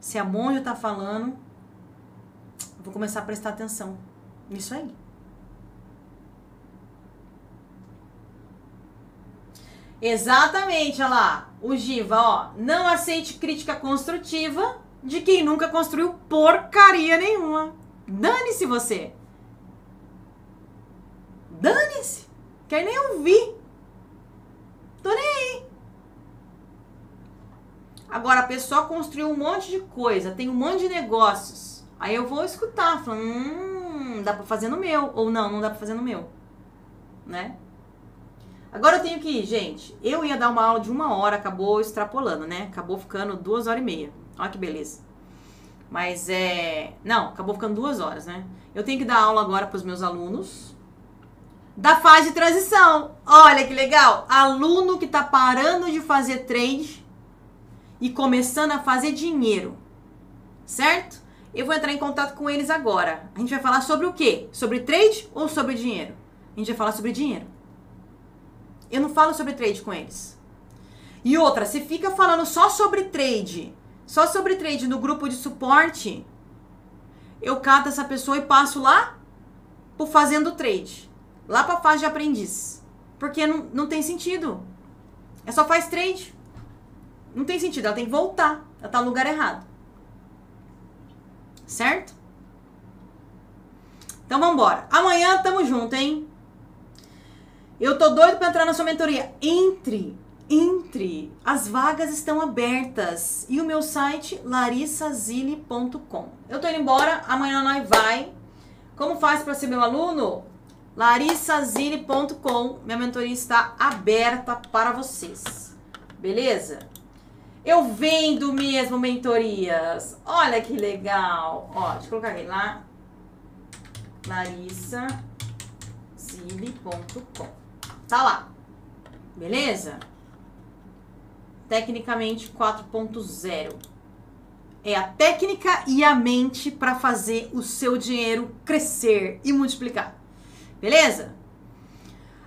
se a monja tá falando, vou começar a prestar atenção nisso aí. Exatamente, olha lá. O Giva, ó. Não aceite crítica construtiva de quem nunca construiu porcaria nenhuma. Dane-se você. Dane-se. Quer nem ouvir. Tô nem aí. Agora, a pessoa construiu um monte de coisa, tem um monte de negócios. Aí eu vou escutar, falando, hum, dá pra fazer no meu. Ou não, não dá pra fazer no meu. Né? Agora eu tenho que ir, gente. Eu ia dar uma aula de uma hora, acabou extrapolando, né? Acabou ficando duas horas e meia. Olha que beleza. Mas é. Não, acabou ficando duas horas, né? Eu tenho que dar aula agora para os meus alunos da fase de transição. Olha que legal! Aluno que está parando de fazer trade e começando a fazer dinheiro. Certo? Eu vou entrar em contato com eles agora. A gente vai falar sobre o quê? Sobre trade ou sobre dinheiro? A gente vai falar sobre dinheiro. Eu não falo sobre trade com eles. E outra, se fica falando só sobre trade, só sobre trade no grupo de suporte, eu cato essa pessoa e passo lá pro fazendo trade. Lá pra fase de aprendiz. Porque não, não tem sentido. É só faz trade. Não tem sentido. Ela tem que voltar. Ela tá no lugar errado. Certo? Então vamos embora. Amanhã tamo junto, hein? Eu tô doido para entrar na sua mentoria. Entre, entre. As vagas estão abertas. E o meu site larissazili.com. Eu tô indo embora, amanhã nós vai. Como faz para ser meu aluno? larissazili.com. Minha mentoria está aberta para vocês. Beleza? Eu vendo mesmo mentorias. Olha que legal. Ó, deixa eu colocar aqui lá. larissazili.com. Tá lá. Beleza? Tecnicamente 4.0. É a técnica e a mente para fazer o seu dinheiro crescer e multiplicar. Beleza?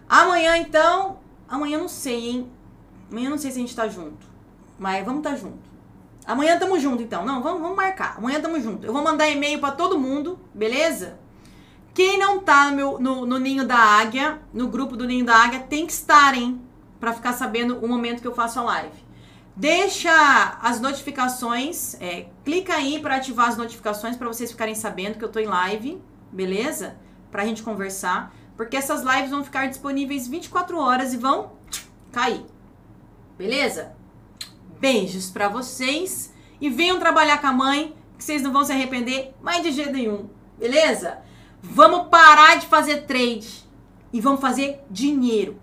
Amanhã então, amanhã não sei, hein? Amanhã não sei se a gente tá junto. Mas vamos tá junto. Amanhã tamo junto então. Não, vamos, vamos marcar. Amanhã tamo junto. Eu vou mandar e-mail para todo mundo, beleza? Quem não tá no, meu, no, no, Ninho da Águia, no grupo do Ninho da Águia, tem que estar, hein? Pra ficar sabendo o momento que eu faço a live. Deixa as notificações, é, clica aí para ativar as notificações para vocês ficarem sabendo que eu tô em live, beleza? Pra gente conversar, porque essas lives vão ficar disponíveis 24 horas e vão cair. Beleza? Beijos para vocês e venham trabalhar com a mãe, que vocês não vão se arrepender mais de jeito nenhum. Beleza? Vamos parar de fazer trade e vamos fazer dinheiro.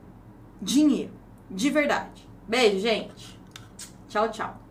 Dinheiro. De verdade. Beijo, gente. Tchau, tchau.